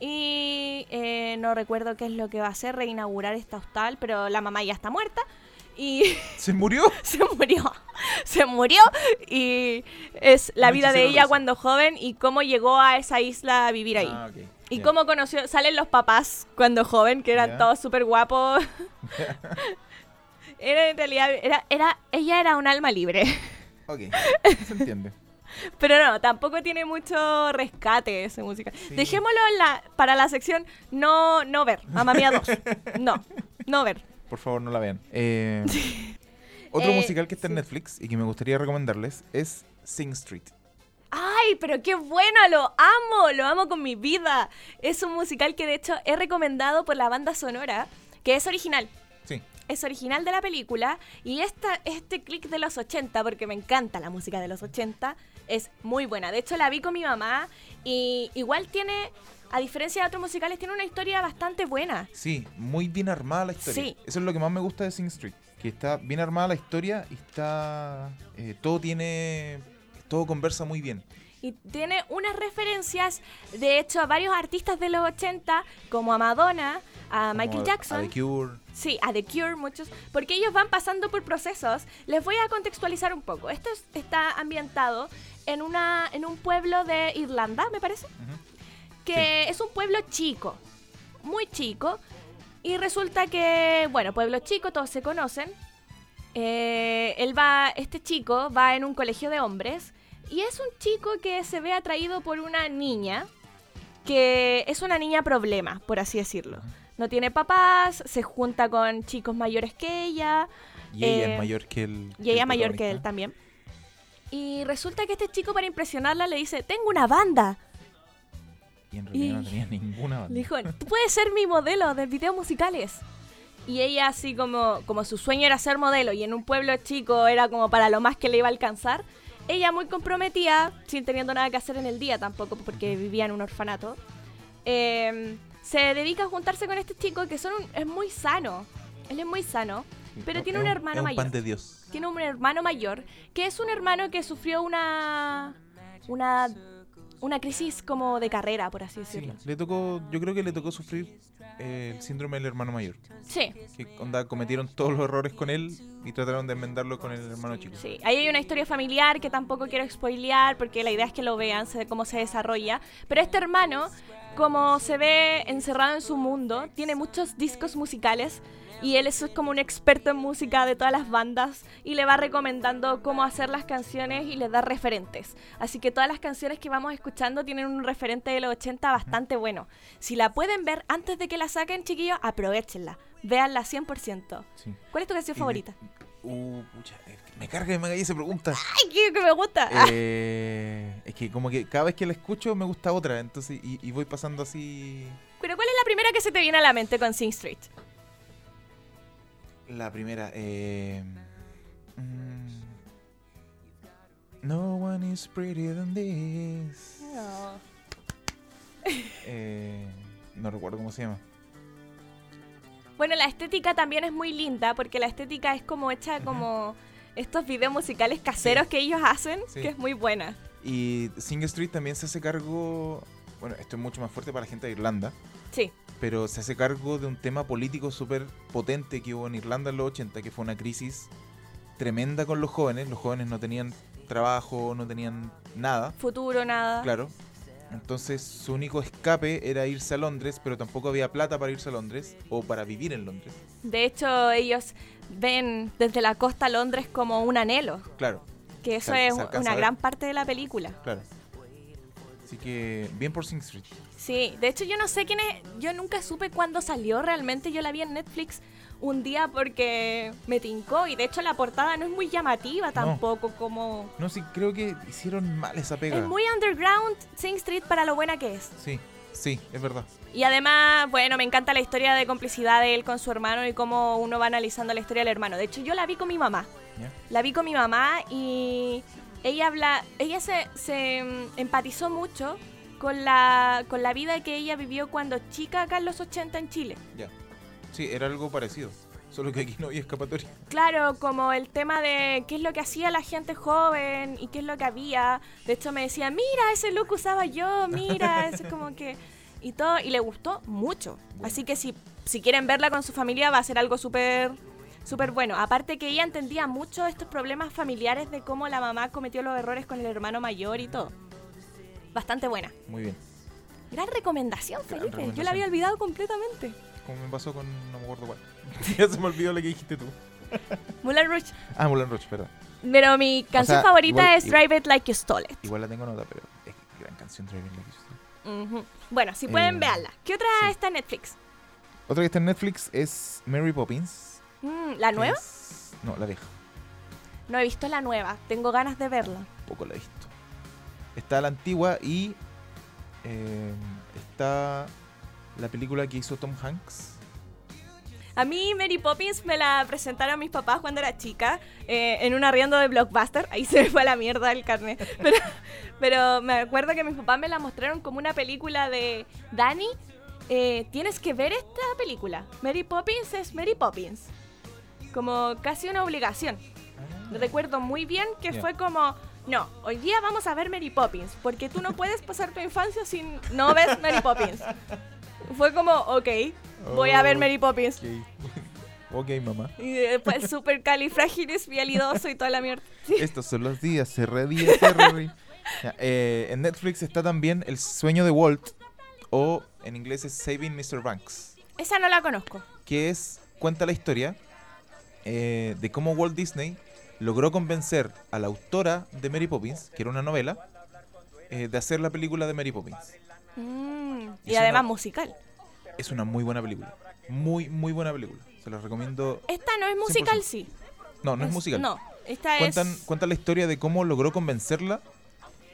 Y eh, no recuerdo qué es lo que va a hacer, reinaugurar esta hostal, pero la mamá ya está muerta. Y ¿Se murió? se murió. Se murió. Y es la vida de ella cuando joven y cómo llegó a esa isla a vivir ahí. Ah, Y cómo conoció, salen los papás cuando joven, que eran todos súper guapos. era en realidad, era, era, ella era un alma libre. Ok, se entiende. Pero no, tampoco tiene mucho rescate ese musical. Sí. Dejémoslo en la, para la sección no, no ver. Mamma Mía 2. No, no ver. Por favor, no la vean. Eh, otro Eh, musical que está en. Netflix y que me gustaría recomendarles es Sing Street. Ay, pero qué bueno, lo amo, lo amo con mi vida. Es un musical que de hecho he recomendado por la banda sonora, que es original. Sí. Es original de la película y esta, este click de los 80, porque me encanta la música de los 80, es muy buena. De hecho la vi con mi mamá y igual tiene, a diferencia de otros musicales, tiene una historia bastante buena. Sí, muy bien armada la historia. Sí. Eso es lo que más me gusta de Sing Street. Que está bien armada la historia y está. eh, todo tiene. Todo conversa muy bien. Y tiene unas referencias, de hecho, a varios artistas de los 80, como a Madonna, a Como Michael Jackson. A The Cure. Sí, a The Cure, muchos, porque ellos van pasando por procesos. Les voy a contextualizar un poco. Esto es- está ambientado en, una, en un pueblo de Irlanda, me parece, que es un pueblo chico, muy chico, y resulta que, bueno, pueblo chico, todos se conocen. Eh, él va, este chico va en un colegio de hombres y es un chico que se ve atraído por una niña que es una niña problema, por así decirlo. No tiene papás, se junta con chicos mayores que ella. Y ella Eh, es mayor que él. Y ella mayor que él también. Y resulta que este chico, para impresionarla, le dice: Tengo una banda. Y en realidad y- no tenía ninguna banda. Le dijo: Tú puedes ser mi modelo de videos musicales. Y ella, así como, como su sueño era ser modelo y en un pueblo chico era como para lo más que le iba a alcanzar, ella muy comprometida, sin teniendo nada que hacer en el día tampoco, porque vivía en un orfanato, eh, se dedica a juntarse con este chico que son un- es muy sano. Él es muy sano, pero tiene un hermano es mayor. pan de Dios. tiene un hermano mayor, que es un hermano que sufrió una una una crisis como de carrera, por así Sí, decirlo. le tocó, yo creo que le tocó sufrir eh, el síndrome del hermano mayor. Sí, Que onda, cometieron todos los errores con él y trataron de enmendarlo con el hermano chico. sí. Ahí hay una historia familiar que tampoco quiero spoilear porque la idea es que lo vean, se- cómo se desarrolla. Pero este hermano, como se ve encerrado en su mundo, tiene muchos discos musicales y él es como un experto en música de todas las bandas y le va recomendando cómo hacer las canciones y les da referentes. Así que todas las canciones que vamos escuchando tienen un referente de los 80 bastante bueno. Si la pueden ver antes de que la saquen, chiquillos, aprovechenla. Véanla 100%. Sí. ¿Cuál es tu canción Y favorita? Uh, pucha, me carga que me haga esa pregunta. ¡Ay, qué que me gusta! Eh, es que como que cada vez que la escucho me gusta otra, entonces y, y voy pasando así. Pero ¿cuál es la primera que se te viene a la mente con Sing Street? La primera, eh, mm, No one is prettier than this. Eh, no recuerdo cómo se llama. Bueno, la estética también es muy linda porque la estética es como hecha como estos videos musicales caseros que ellos hacen, Sí. que es muy buena. Y Sing Street también se hace cargo. Bueno, esto es mucho más fuerte para la gente de Irlanda. Sí, pero se hace cargo de un tema político súper potente que hubo en Irlanda en los 80, que fue una crisis tremenda con los jóvenes. Los jóvenes no tenían trabajo, no tenían nada, futuro, nada. claro. Entonces su único escape era irse a Londres, pero tampoco había plata para irse a Londres o para vivir en Londres. De hecho, ellos ven desde la costa a Londres como un anhelo, Claro, que eso es una gran parte de la película. claro. Así que bien por Sing Street. Sí, de hecho yo no sé quién es, yo nunca supe cuándo salió realmente, yo la vi en Netflix un día porque me tincó y de hecho la portada no es muy llamativa tampoco, como... No, sí, creo que hicieron mal esa pega. Es muy underground Sing Street para lo buena que es. Sí, sí, es verdad. Y además, bueno, me encanta la historia de complicidad de él con su hermano y cómo uno va analizando la historia del hermano. De hecho, yo la vi con mi mamá. La vi con mi mamá y ella habla, ella se, se mm, empatizó mucho con la, con la vida que ella vivió cuando chica acá en los 80 en Chile. Ya. Sí, era algo parecido. Solo que aquí no había escapatoria. Claro, como el tema de qué es lo que hacía la gente joven y qué es lo que había. De hecho me decía, mira, ese look usaba yo, mira, eso es como que... Y todo, y le gustó mucho. Así que si, si quieren verla con su familia va a ser algo súper súper bueno. Aparte que ella entendía mucho estos problemas familiares de cómo la mamá cometió los errores con el hermano mayor y todo. Bastante buena. Muy bien. Gran recomendación, Gran Felipe. Yo la había olvidado completamente. Como me pasó con. No me acuerdo cuál. ya se me olvidó lo que dijiste tú. Moulin Rouge. Ah, Mulan Roche, perdón. Pero mi canción sea, favorita igual- es Drive It Like You Stole It. Igual la tengo nota, pero es gran canción Driving Like You Stole. Ujú. Bueno, si pueden, Eh, verla. ¿Qué otra sí. está en Netflix? Otra que está en Netflix es Mary Poppins. Mm, ¿La nueva? es- No, la vieja. No he visto la nueva. Tengo ganas de verla. Poco la he visto. Está la antigua y. eh, está la película que hizo Tom Hanks. A mí Mary Poppins me la presentaron mis papás cuando era chica eh, en un arriendo de Blockbuster. Ahí se me fue a la mierda el carnet. Pero, pero me acuerdo que mis papás me la mostraron como una película de Dani. eh, tienes que ver esta película. Mary Poppins es Mary Poppins. Como casi una obligación. Recuerdo muy bien que Ya. fue como, no, hoy día vamos a ver Mary Poppins, porque tú no puedes pasar tu infancia sin no ves Mary Poppins. Fue como, ok, voy a ver Oh. Mary Poppins. Ok, mamá. Y después super califragilidoso y toda la mierda. Sí. Estos son los días, cerré día, cerré ri- Ya, eh, en Netflix está también El sueño de Walt, o en inglés es Saving Mr. Banks, Esa no la conozco. que es, cuenta la historia eh, de cómo Walt Disney logró convencer a la autora de Mary Poppins, que era una novela, eh, de hacer la película de Mary Poppins. Mm, y además una- musical. Es una muy buena película. Muy, muy buena película. Se la recomiendo. Esta no es musical, 100%. sí. No, no es, musical. No, esta Cuentan, es... cuentan la historia de cómo logró convencerla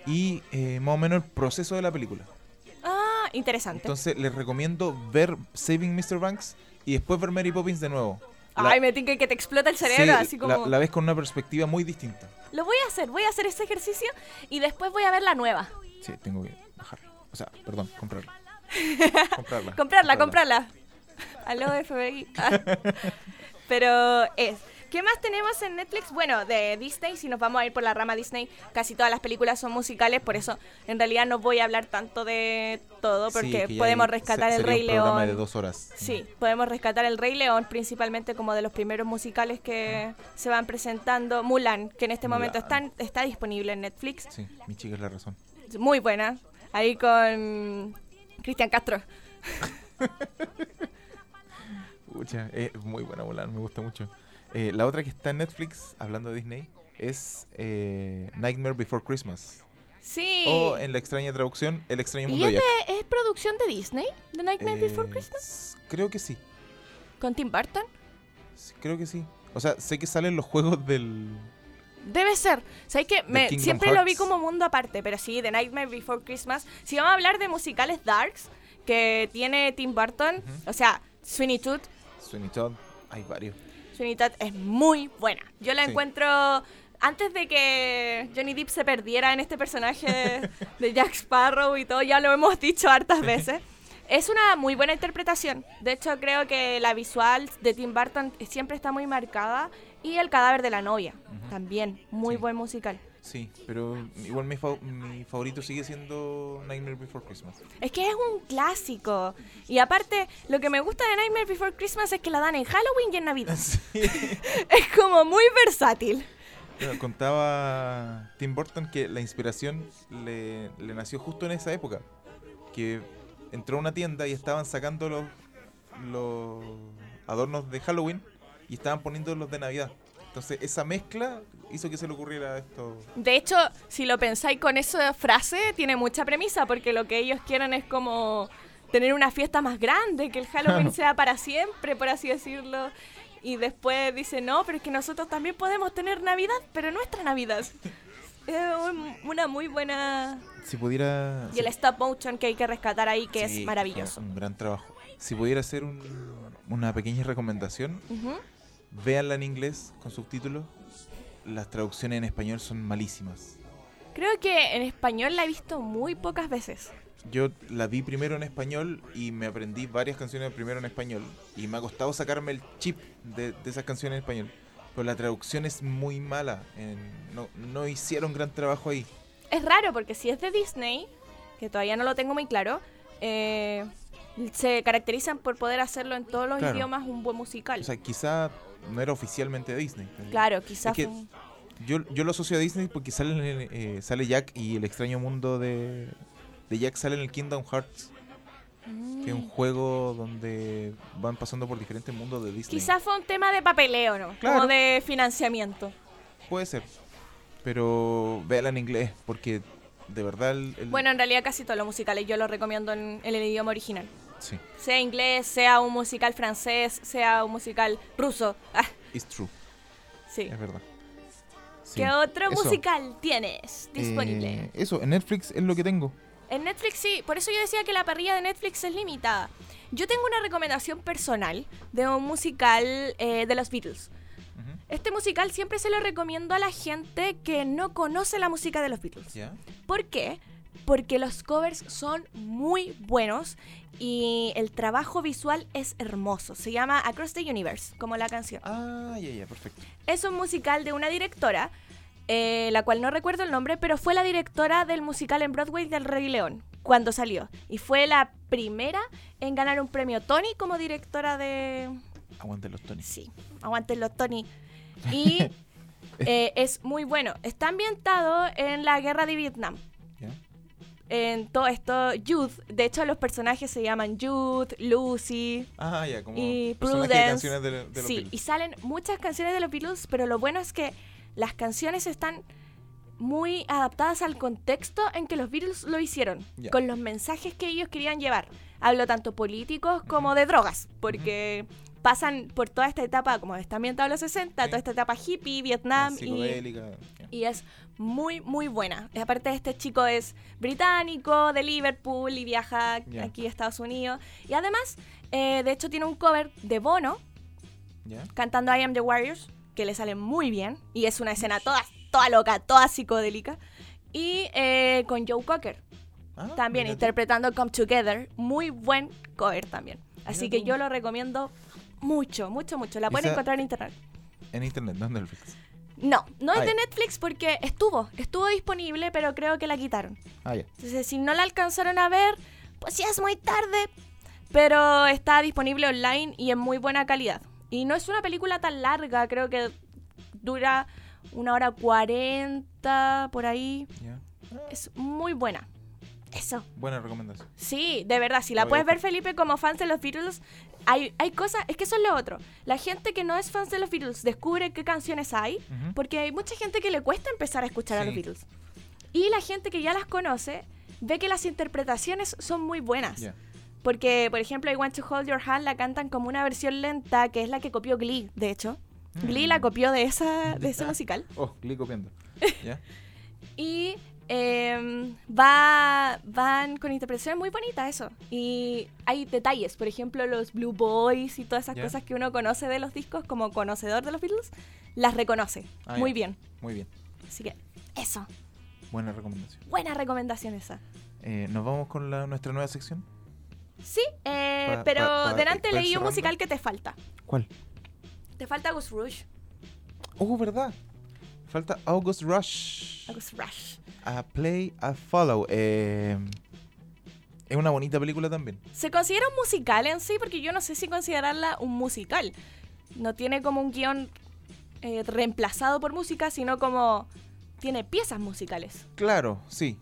y eh, más o menos el proceso de la película. Ah, interesante. Entonces les recomiendo ver Saving Mr. Banks y después ver Mary Poppins de nuevo. La- Ay, me tinca que te explota el cerebro, sí, así como... la, la ves con una perspectiva muy distinta. Lo voy a hacer, voy a hacer ese ejercicio y después voy a ver la nueva. Sí, tengo que bajarla. O sea, perdón, comprarla. comprarla. Comprarla, comprarla. Aló, FBI. Ah. Pero es. ¿Qué más tenemos en Netflix? Bueno, de Disney, si nos vamos a ir por la rama Disney, casi todas las películas son musicales, por eso en realidad no voy a hablar tanto de todo, Sí, porque que ya podemos rescatar se- El Rey un León. de dos horas. Sí, podemos rescatar El Rey León, principalmente como de los primeros musicales que se van presentando. Mulan, que en este momento está, Mulan. está disponible en Netflix. Sí, mi chica es la razón. Muy buena. Ahí con Cristian Castro. Pucha, es muy buena Mulan, me gusta mucho. Eh, la otra que está en Netflix, hablando de Disney, es eh, Nightmare Before Christmas. Sí. O en la extraña traducción, El extraño ¿Y mundo de es, de- es producción de Disney? ¿The Nightmare Before Eh, Christmas? s- Creo que sí, ¿Con Tim Burton? sí, creo que sí. O sea, sé que salen los juegos del. Debe ser. ¿Sabes que Me, siempre lo vi como mundo aparte, pero sí, The Nightmare Before Christmas. Si vamos a hablar de musicales darks que tiene Tim Burton, o sea, Sweeney Todd, Sweeney Todd. Hay varios. Sweeney Todd es muy buena. Yo la Sí. encuentro antes de que Johnny Depp se perdiera en este personaje de, de Jack Sparrow y todo, ya lo hemos dicho hartas veces. Es una muy buena interpretación. De hecho, creo que la visual de Tim Burton siempre está muy marcada. Y El cadáver de la novia, también. Muy Sí. buen musical. Sí, pero igual mi, fa- mi favorito sigue siendo Nightmare Before Christmas. Es que es un clásico. Y aparte, lo que me gusta de Nightmare Before Christmas es que la dan en Halloween y en Navidad. Sí. es como muy versátil. Bueno, contaba Tim Burton que la inspiración le, le nació justo en esa época. Que entró a una tienda y estaban sacando los, los adornos de Halloween y estaban poniendo los de Navidad. Entonces esa mezcla hizo que se le ocurriera esto. De hecho, si lo pensáis con esa frase, tiene mucha premisa, porque lo que ellos quieren es como tener una fiesta más grande, que el Halloween sea para siempre, por así decirlo. Y después dice, no, pero es que nosotros también podemos tener Navidad, pero nuestra Navidad. Es un- una muy buena... Si pudiera... Y el stop motion que hay que rescatar ahí, que Sí, es maravilloso. Un gran trabajo. Si pudiera hacer un- una pequeña recomendación, Ujú. Véanla en inglés con subtítulos. Las traducciones en español son malísimas. Creo que en español la he visto muy pocas veces. Yo la vi primero en español y me aprendí varias canciones primero en español. Y me ha costado sacarme el chip de, de esas canciones en español. Pero la traducción es muy mala. en- no, no hicieron gran trabajo ahí. Es raro porque si es de Disney, que todavía no lo tengo muy claro, eh, se caracterizan por poder hacerlo en todos los Claro. idiomas un buen musical. O sea, quizá no era oficialmente de Disney. claro, quizás Es que- fue un- Yo, yo lo asocio a Disney porque sale, eh, sale Jack y el extraño mundo de, de Jack sale en el Kingdom Hearts, que es un juego donde van pasando por diferentes mundos de Disney. Quizás fue un tema de papeleo, ¿no? Claro. Como de financiamiento. Puede ser. Pero véala en inglés porque de verdad el, el- Bueno, en realidad casi todos los musicales yo los recomiendo en, en el idioma original. Sí, Sea inglés, sea un musical francés, sea un musical ruso. Ah, it's true, sí. es verdad. Sí. ¿Qué otro Eso. musical tienes disponible? Eh, eso, en Netflix es lo que tengo. En Netflix sí, por eso yo decía que la parrilla de Netflix es limitada. Yo tengo una recomendación personal de un musical eh, de los Beatles. Ujú. Este musical siempre se lo recomiendo a la gente que no conoce la música de los Beatles. ¿Ya? ¿Por qué? Porque los covers son muy buenos y el trabajo visual es hermoso. Se llama Across the Universe, como la canción. Ah, ya, ya, perfecto. Es un musical de una directora, eh, la cual no recuerdo el nombre, pero fue la directora del musical en Broadway del Rey León cuando salió. Y fue la primera en ganar un premio Tony como directora de... Aguante los Tony. Sí, aguanten los Tony. Y eh, es muy bueno. Está ambientado en la guerra de Vietnam. ¿Ya? En todo esto, Youth, de hecho los personajes se llaman Youth, Lucy, Ah, ya, como y Prudence. de, de los sí, Beatles. y salen muchas canciones de los Beatles, pero lo bueno es que las canciones están muy adaptadas al contexto en que los Beatles lo hicieron, con los mensajes que ellos querían llevar. Hablo tanto políticos como de drogas, porque pasan por toda esta etapa, como está ambientado en los 60, Sí. toda esta etapa hippie, Vietnam, y, es muy, muy buena. Aparte este chico es británico, de Liverpool, y viaja aquí a Estados Unidos. Y además, eh, de hecho, tiene un cover de Bono cantando I Am the Warriors, que le sale muy bien. Y es una escena toda, toda loca, toda psicodélica. Y eh, con Joe Cocker, Ah, también interpretando Come Together. Muy buen cover también. Así que yo lo recomiendo mucho, mucho, mucho. La pueden encontrar en internet. En internet, no en Netflix. No, no es de. Netflix porque estuvo, estuvo disponible, pero creo que la quitaron. Ah, ya. Entonces, si no la alcanzaron a ver, pues ya es muy tarde. Pero está disponible online y en muy buena calidad. Y no es una película tan larga, creo que dura una hora cuarenta por ahí. Es muy buena. Eso. Buena recomendación. Sí, de verdad, si la Voy puedes ver. Felipe, como fans de los Beatles, hay, hay cosas, es que eso es lo otro. La gente que no es fans de los Beatles descubre qué canciones hay, porque hay mucha gente que le cuesta empezar a escuchar a los. Beatles. Y la gente que ya las conoce ve que las interpretaciones son muy buenas. Ya. Porque, por ejemplo, I Want to Hold Your Hand la cantan como una versión lenta, que es la que copió Glee, de hecho. Glee la copió de, esa, de ese musical. Oh, Glee copiando. Y em, va, van con interpretaciones muy bonitas eso. Y hay detalles, por ejemplo, los Blue Boys y todas esas Ya. cosas que uno conoce de los discos como conocedor de los Beatles, las reconoce Ah, muy ya. bien. Muy bien. Así que eso, Buena recomendación. buena recomendación esa. Eh, ¿Nos vamos con la, nuestra nueva sección? Sí, eh, Pa- pero pa- pa- delante leí un musical que te falta. ¿Cuál? Te falta August Rush. Oh, ¿verdad? Falta August Rush. August Rush. A Play, a Follow. Eh, es una bonita película también. Se considera un musical en sí, porque yo no sé si considerarla un musical. No tiene como un guion eh, reemplazado por música, sino como tiene piezas musicales. Claro, sí.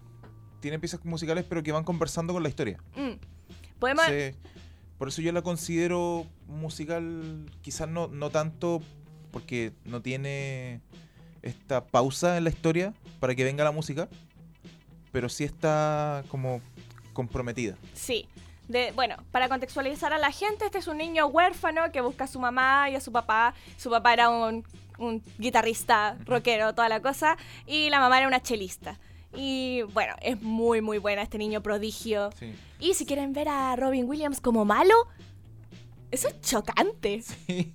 Tiene piezas musicales, pero que van conversando con la historia. Mm. Podemos... Por eso yo la considero musical, quizás no, no tanto porque no tiene esta pausa en la historia para que venga la música, pero sí está como comprometida. Sí. De, bueno, para contextualizar a la gente, este es un niño huérfano que busca a su mamá y a su papá. Su papá era un, un guitarrista, rockero, toda la cosa, y la mamá era una chelista. Y bueno, es muy, muy buena este niño prodigio. Sí. Y si quieren ver a Robin Williams como malo, eso es chocante. Sí,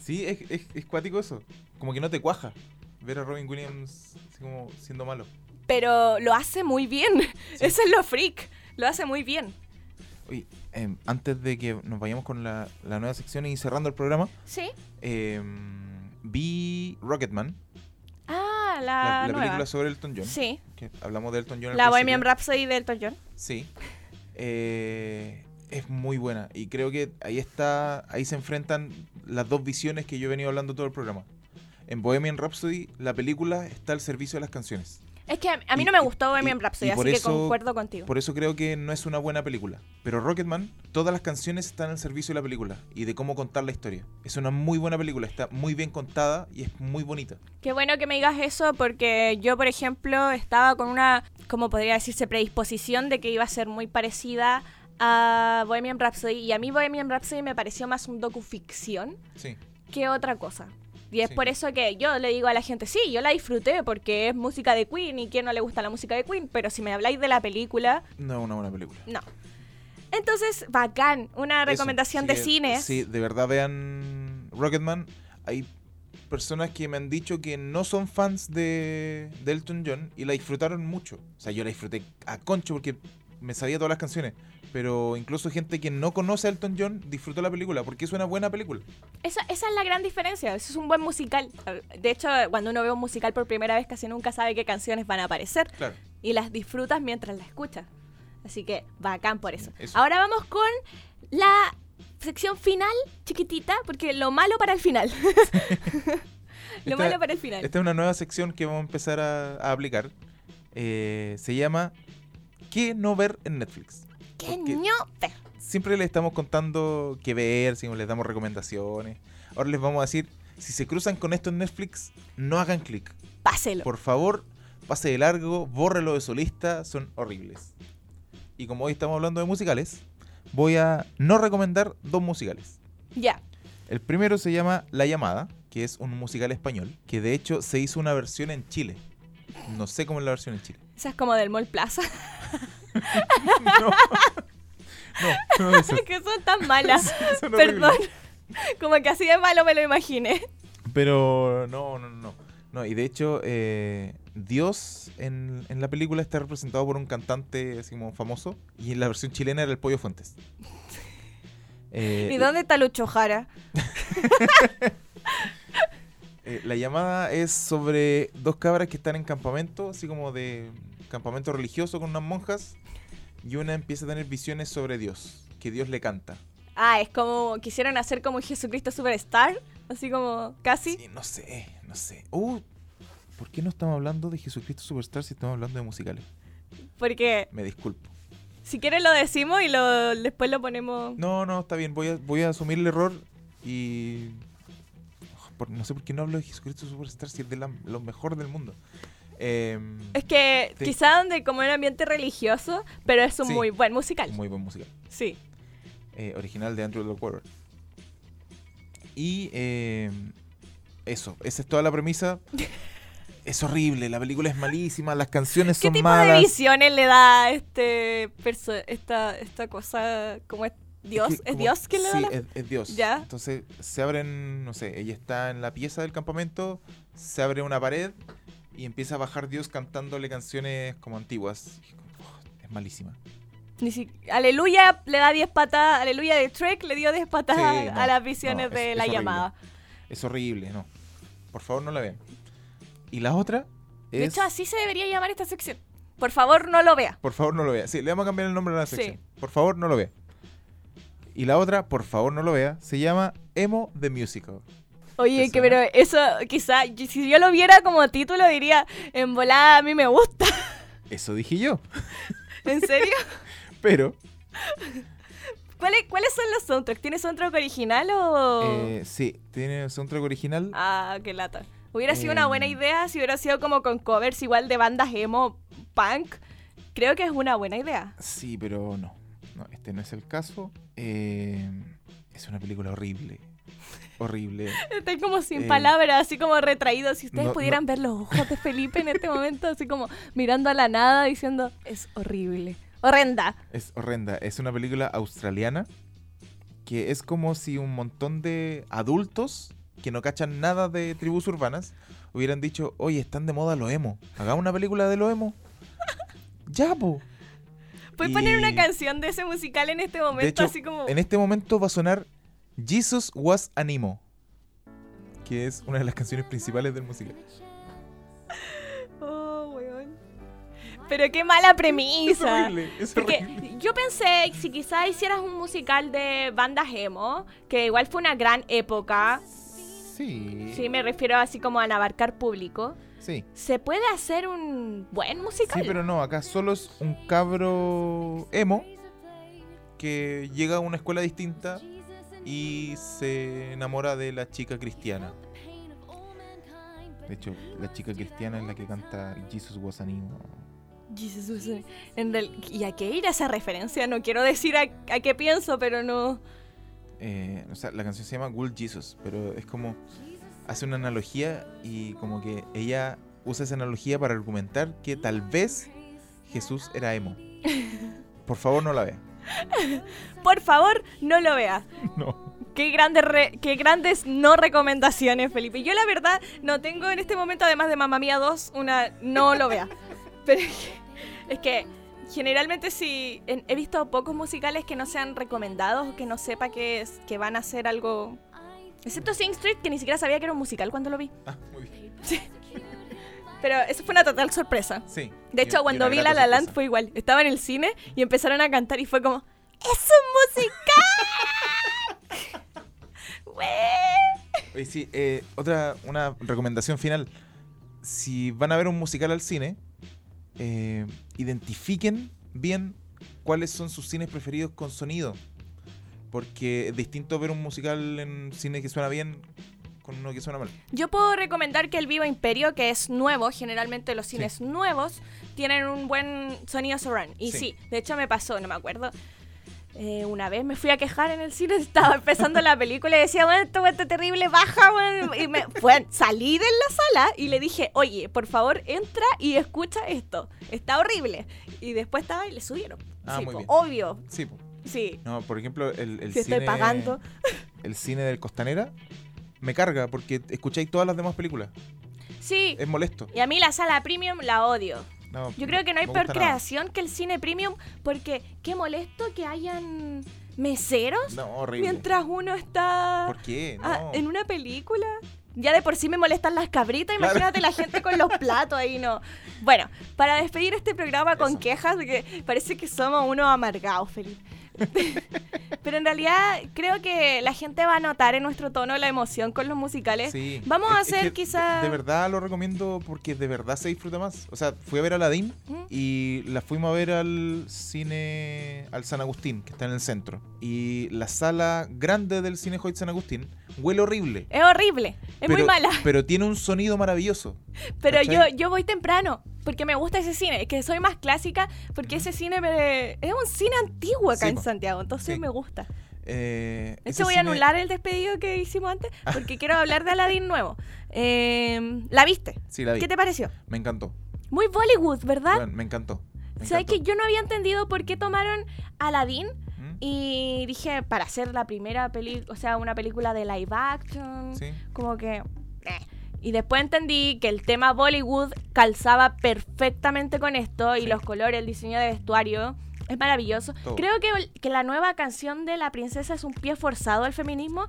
sí es, es, es cuático eso. Como que no te cuaja ver a Robin Williams así como siendo malo. Pero lo hace muy bien. Eso es lo freak. Lo hace muy bien. Oye, em, antes de que nos vayamos con la, la nueva sección y cerrando el programa, ¿Sí? em, vi Rocketman, Ah, la, la, la nueva. película sobre Elton John. Sí. Que hablamos de Elton John. La. Bohemian Rhapsody de Elton John. Sí. Eh, es muy buena. Y creo que ahí está. Ahí se enfrentan las dos visiones que yo he venido hablando todo el programa. En Bohemian Rhapsody, la película está al servicio de las canciones. Es que a, a mí Y- no me gustó Bohemian Rhapsody, y así por que eso- concuerdo contigo. Por eso creo que no es una buena película. Pero Rocketman, todas las canciones están al servicio de la película y de cómo contar la historia. Es una muy buena película, está muy bien contada y es muy bonita. Qué bueno que me digas eso porque yo, por ejemplo, estaba con una, como podría decirse, predisposición de que iba a ser muy parecida a Bohemian Rhapsody y a mí Bohemian Rhapsody me pareció más un docuficción Sí. que otra cosa. Y es Sí. por eso que yo le digo a la gente, sí, yo la disfruté porque es música de Queen y quién no le gusta la música de Queen, pero si me habláis de la película, No una buena película. no. Entonces, bacán, una Eso, recomendación de que, cine. Sí, de verdad vean Rocketman. Hay personas que me han dicho que no son fans de, de Elton John y la disfrutaron mucho. O sea, yo la disfruté a concho porque me sabía todas las canciones. Pero incluso gente que no conoce a Elton John disfrutó la película porque es una buena película. Esa, esa es la gran diferencia, eso es un buen musical. De hecho, cuando uno ve un musical por primera vez, casi nunca sabe qué canciones van a aparecer. Claro. y las disfrutas mientras las escuchas. Así que bacán por eso. Eso. Ahora vamos con la sección final, chiquitita, porque lo malo para el final. lo Esta- malo para el final. Esta es una nueva sección que vamos a empezar a, a aplicar. Eh, se llama ¿Qué no ver en Netflix? ¡Qué ñote! siempre le estamos contando qué ver, si les damos recomendaciones. Ahora les vamos a decir, si se cruzan con esto en Netflix, no hagan clic. Páselo. Por favor, pase de largo, bórrelo de su lista, son horribles. Y como hoy estamos hablando de musicales, voy a no recomendar dos musicales. Ya. El primero se llama La Llamada, que es un musical español, que de hecho se hizo una versión en Chile. No sé cómo es la versión en Chile. Esa es como del Mall Plaza. No, no, no eso. que son tan malas. Son. Perdón. Como que así de malo me lo imaginé. Pero no, no, no. No, y de hecho, eh, Dios en, en la película está representado por un cantante así como famoso. Y en la versión chilena era el Pollo Fuentes. Eh, ¿Y dónde está Lucho Jara? eh, la llamada es sobre dos cabras que están en campamento, así como de campamento religioso con unas monjas. Y una empieza a tener visiones sobre Dios, que Dios le canta. Ah, es como quisieron hacer como Jesucristo Superstar. Así como casi. Sí, no sé, no sé. Uh, ¿Por qué no estamos hablando de Jesucristo Superstar si estamos hablando de musicales? Porque Me disculpo. si quieren lo decimos y lo, después lo ponemos. No, no, está bien. Voy a, voy a asumir el error y. por- no sé por qué no hablo de Jesucristo Superstar si es de la- lo mejor del mundo. Em, Es que Sí. quizá donde como un ambiente religioso, pero es un Sí. muy buen musical. muy buen musical. Sí. Eh, original de Andrew Lloyd. Y em, eso, esa es toda la premisa. Es horrible, la película es malísima, las canciones ¿Qué son tipo de malas. visiones le da este perso- esta, esta cosa? como es Dios? que ¿Es como- Dios quien le da Sí, es Dios. Ya. Entonces se abren, no sé, ella está en la pieza del campamento, se abre una pared y empieza a bajar Dios cantándole canciones como antiguas. Oh, es malísima. Ni si- Aleluya le da 10 patadas. Aleluya de Trek le dio 10 patadas Sí, no, a las visiones no, es- de es la horrible. llamada. Es horrible, no. Por favor, no la vean. Y la otra es... De hecho, así se debería llamar esta sección. Por favor, no lo vea. Por favor, no lo vea. Sí, le vamos a cambiar el nombre a la Sí. sección. Por favor, no lo vea. Y la otra, por favor, no lo vea, se llama Emo the Musical. Oye, ¿Te que pero eso, quizá, si yo lo viera como título, diría, en volada a mí me gusta. Eso dije yo. ¿En serio? Pero, ¿Cuáles, ¿Cuáles son los soundtracks? ¿Tiene soundtrack original o...? eh, sí, tiene un soundtrack original. Ah, qué lata. Hubiera sido una buena Em. idea si hubiera sido como con covers igual de bandas emo, punk. Creo que es una buena idea. Sí, pero no. No, este no es el caso. Eh, es una película horrible. Horrible. Estoy como sin Eh, palabras, así como retraído. Si ustedes no- pudieran ver los ojos de Felipe en este momento, así como mirando a la nada, diciendo, es horrible. Horrenda. Es horrenda. Es una película australiana que es como si un montón de adultos que no cachan nada de tribus urbanas hubieran dicho, oye, están de moda los emo. Hagamos una película de los emo. ya, po. ¿Puedes poner una Y- canción de ese musical en este momento? Hecho, así como... en este momento va a sonar Jesus Was an Emo, que es una de las canciones principales del musical. Oh, weón. Pero qué mala Es premisa. horrible, es Porque horrible. yo pensé, si quizás hicieras un musical de bandas emo, que igual fue una gran época, Sí. sí me refiero así como a abarcar público, Sí. se puede hacer un buen musical. Sí, pero no, acá solo es un cabro emo que llega a una escuela distinta y se enamora de la chica cristiana. De hecho, la chica cristiana es la que canta Jesus Was an Emo. Jesus, eh, en real- ¿Y a qué ir a esa referencia? No quiero decir a, a qué pienso, pero no... Eh, o sea, la canción se llama Good Jesus, pero es como hace una analogía y como que ella usa esa analogía para argumentar que tal vez Jesús era emo. Por favor, no la vea. Por favor, no lo veas. No. Qué grandes, re- qué grandes no recomendaciones, Felipe. Yo la verdad no tengo en este momento, además de Mamma Mía 2, una no lo vea. Pero es que, es que generalmente si he visto pocos musicales que no sean recomendados o que no sepa que, es, que van a hacer algo... Excepto Sing Street, que ni siquiera sabía que era un musical cuando lo vi. Ah, muy bien. Pero eso fue una total sorpresa. Sí. De hecho, cuando vi La La Land fue igual. Estaba en el cine y empezaron a cantar y fue como... ¡Es un musical! Oye, sí, eh, otra, una recomendación final. Si van a ver un musical al cine, eh, identifiquen bien cuáles son sus cines preferidos con sonido. Porque es distinto ver un musical en cine que suena bien con uno que suena mal. Yo puedo recomendar que el Viva Imperio, que es nuevo, generalmente los cines nuevos tienen un buen sonido surround. Y sí, Sí. de hecho me pasó, no me acuerdo. eh, una vez me fui a quejar en el cine, estaba empezando la película y decía, bueno, esto está terrible, baja, weón". Y me salí de la sala y le dije, oye, por favor, entra y escucha esto. Está horrible. Y después estaba y le subieron. Ah, Sí, muy po, bien. obvio. Sí, po. Sí. no, por ejemplo, el, el Si cine. estoy pagando. El cine del Costanera me carga porque escucháis todas las demás películas. Sí. Es molesto. Y a mí la sala premium la odio. No, Yo creo que no hay peor nada. creación que el cine premium porque qué molesto que hayan meseros No, horrible. mientras uno está ¿Por qué? en una película. Ya de por sí me molestan las cabritas, Claro. imagínate la gente con los platos ahí, no. Bueno, para despedir este programa con Eso. quejas de que parece que somos unos amargados, Felipe. Pero en realidad creo que la gente va a notar en nuestro tono la emoción con los musicales. Sí. Vamos Es- a es hacer que quizá... De verdad lo recomiendo porque de verdad se disfruta más. O sea, fui a ver Aladdin ¿Mm? y la fuimos a ver al cine, al San Agustín, que está en el centro. Y la sala grande del cine Hoyt San Agustín huele horrible. Es horrible, es muy mala. Pero tiene un sonido maravilloso. Pero yo, yo voy temprano, porque me gusta ese cine, es que soy más clásica, porque ese cine me- es un cine antiguo acá Sí, en. Santiago, entonces Sí. me gusta. Eh, hecho, voy a anular el despedido que hicimos antes porque quiero hablar de Aladdin nuevo. Eh, ¿La viste? Sí, la vi. ¿Qué te pareció? Me encantó. Muy Bollywood, ¿verdad? Bueno, me encantó. Me ¿Sabes que yo no había entendido por qué tomaron Aladdin? ¿Mm? Y dije, para hacer la primera película, o sea, una película de live action, Sí. como que... eh. Y después entendí que el tema Bollywood calzaba perfectamente con esto y los colores, el diseño de vestuario. Es maravilloso. Todo. Creo que, que la nueva canción de la princesa es un pie forzado al feminismo,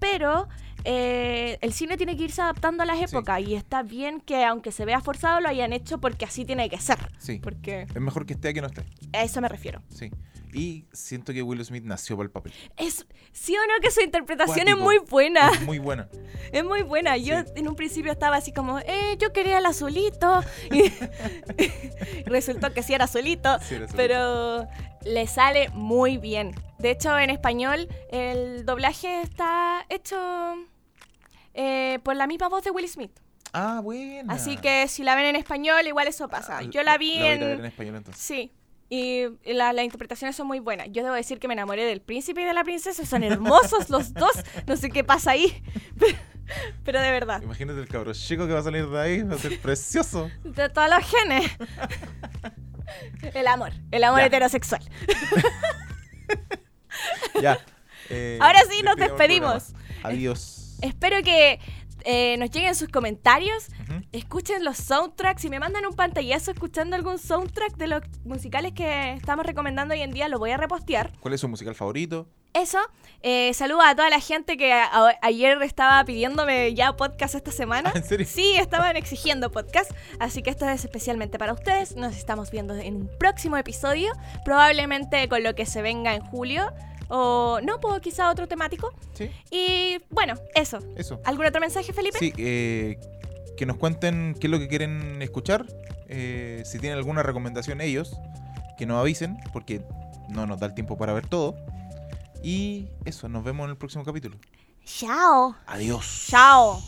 pero eh, el cine tiene que irse adaptando a las Sí. épocas y está bien que aunque se vea forzado lo hayan hecho porque así tiene que ser. Sí. Porque Es mejor que esté a que no esté. a eso me refiero. Sí. Y siento que Will Smith nació para el papel. Es, sí o no que su interpretación es muy buena. Es muy buena. Es muy buena. Yo Sí. en un principio estaba así como, eh, yo quería el azulito. Y resultó que sí era azulito. Sí, era azulito. pero le sale muy bien. De hecho, en español, el doblaje está hecho eh, por la misma voz de Will Smith. Ah, buena. Así que si la ven en español, igual eso pasa. Ah, Yo la vi voy a ir a en... ver en español entonces. Sí. Y la- las interpretaciones son muy buenas. Yo debo decir que me enamoré del príncipe y de la princesa. Son hermosos los dos. No sé qué pasa ahí. Pero, pero de verdad. Imagínate el cabro chico que va a salir de ahí. Va a ser precioso. De todos los genes. El amor. El amor Ya. heterosexual. ya. eh, Ahora sí, nos despedimos. Adiós. Espero que eh, nos lleguen sus comentarios. Escuchen los soundtracks. Si me mandan un pantallazo escuchando algún soundtrack de los musicales que estamos recomendando hoy en día, lo voy a repostear. ¿Cuál es su musical favorito? Eso, eh, saludos a toda la gente que ayer estaba pidiéndome ya podcast esta semana. ¿en serio? Sí, estaban exigiendo podcast, así que esto es especialmente para ustedes. Nos estamos viendo en un próximo episodio, probablemente con lo que se venga en julio, o no, pues quizá otro temático. Sí, Y bueno, eso. eso. ¿Algún otro mensaje, Felipe? Sí, eh, que nos cuenten qué es lo que quieren escuchar. eh, si tienen alguna recomendación ellos, que nos avisen, porque no nos da el tiempo para ver todo. Y eso, nos vemos en el próximo capítulo. Chao. Adiós. Chao.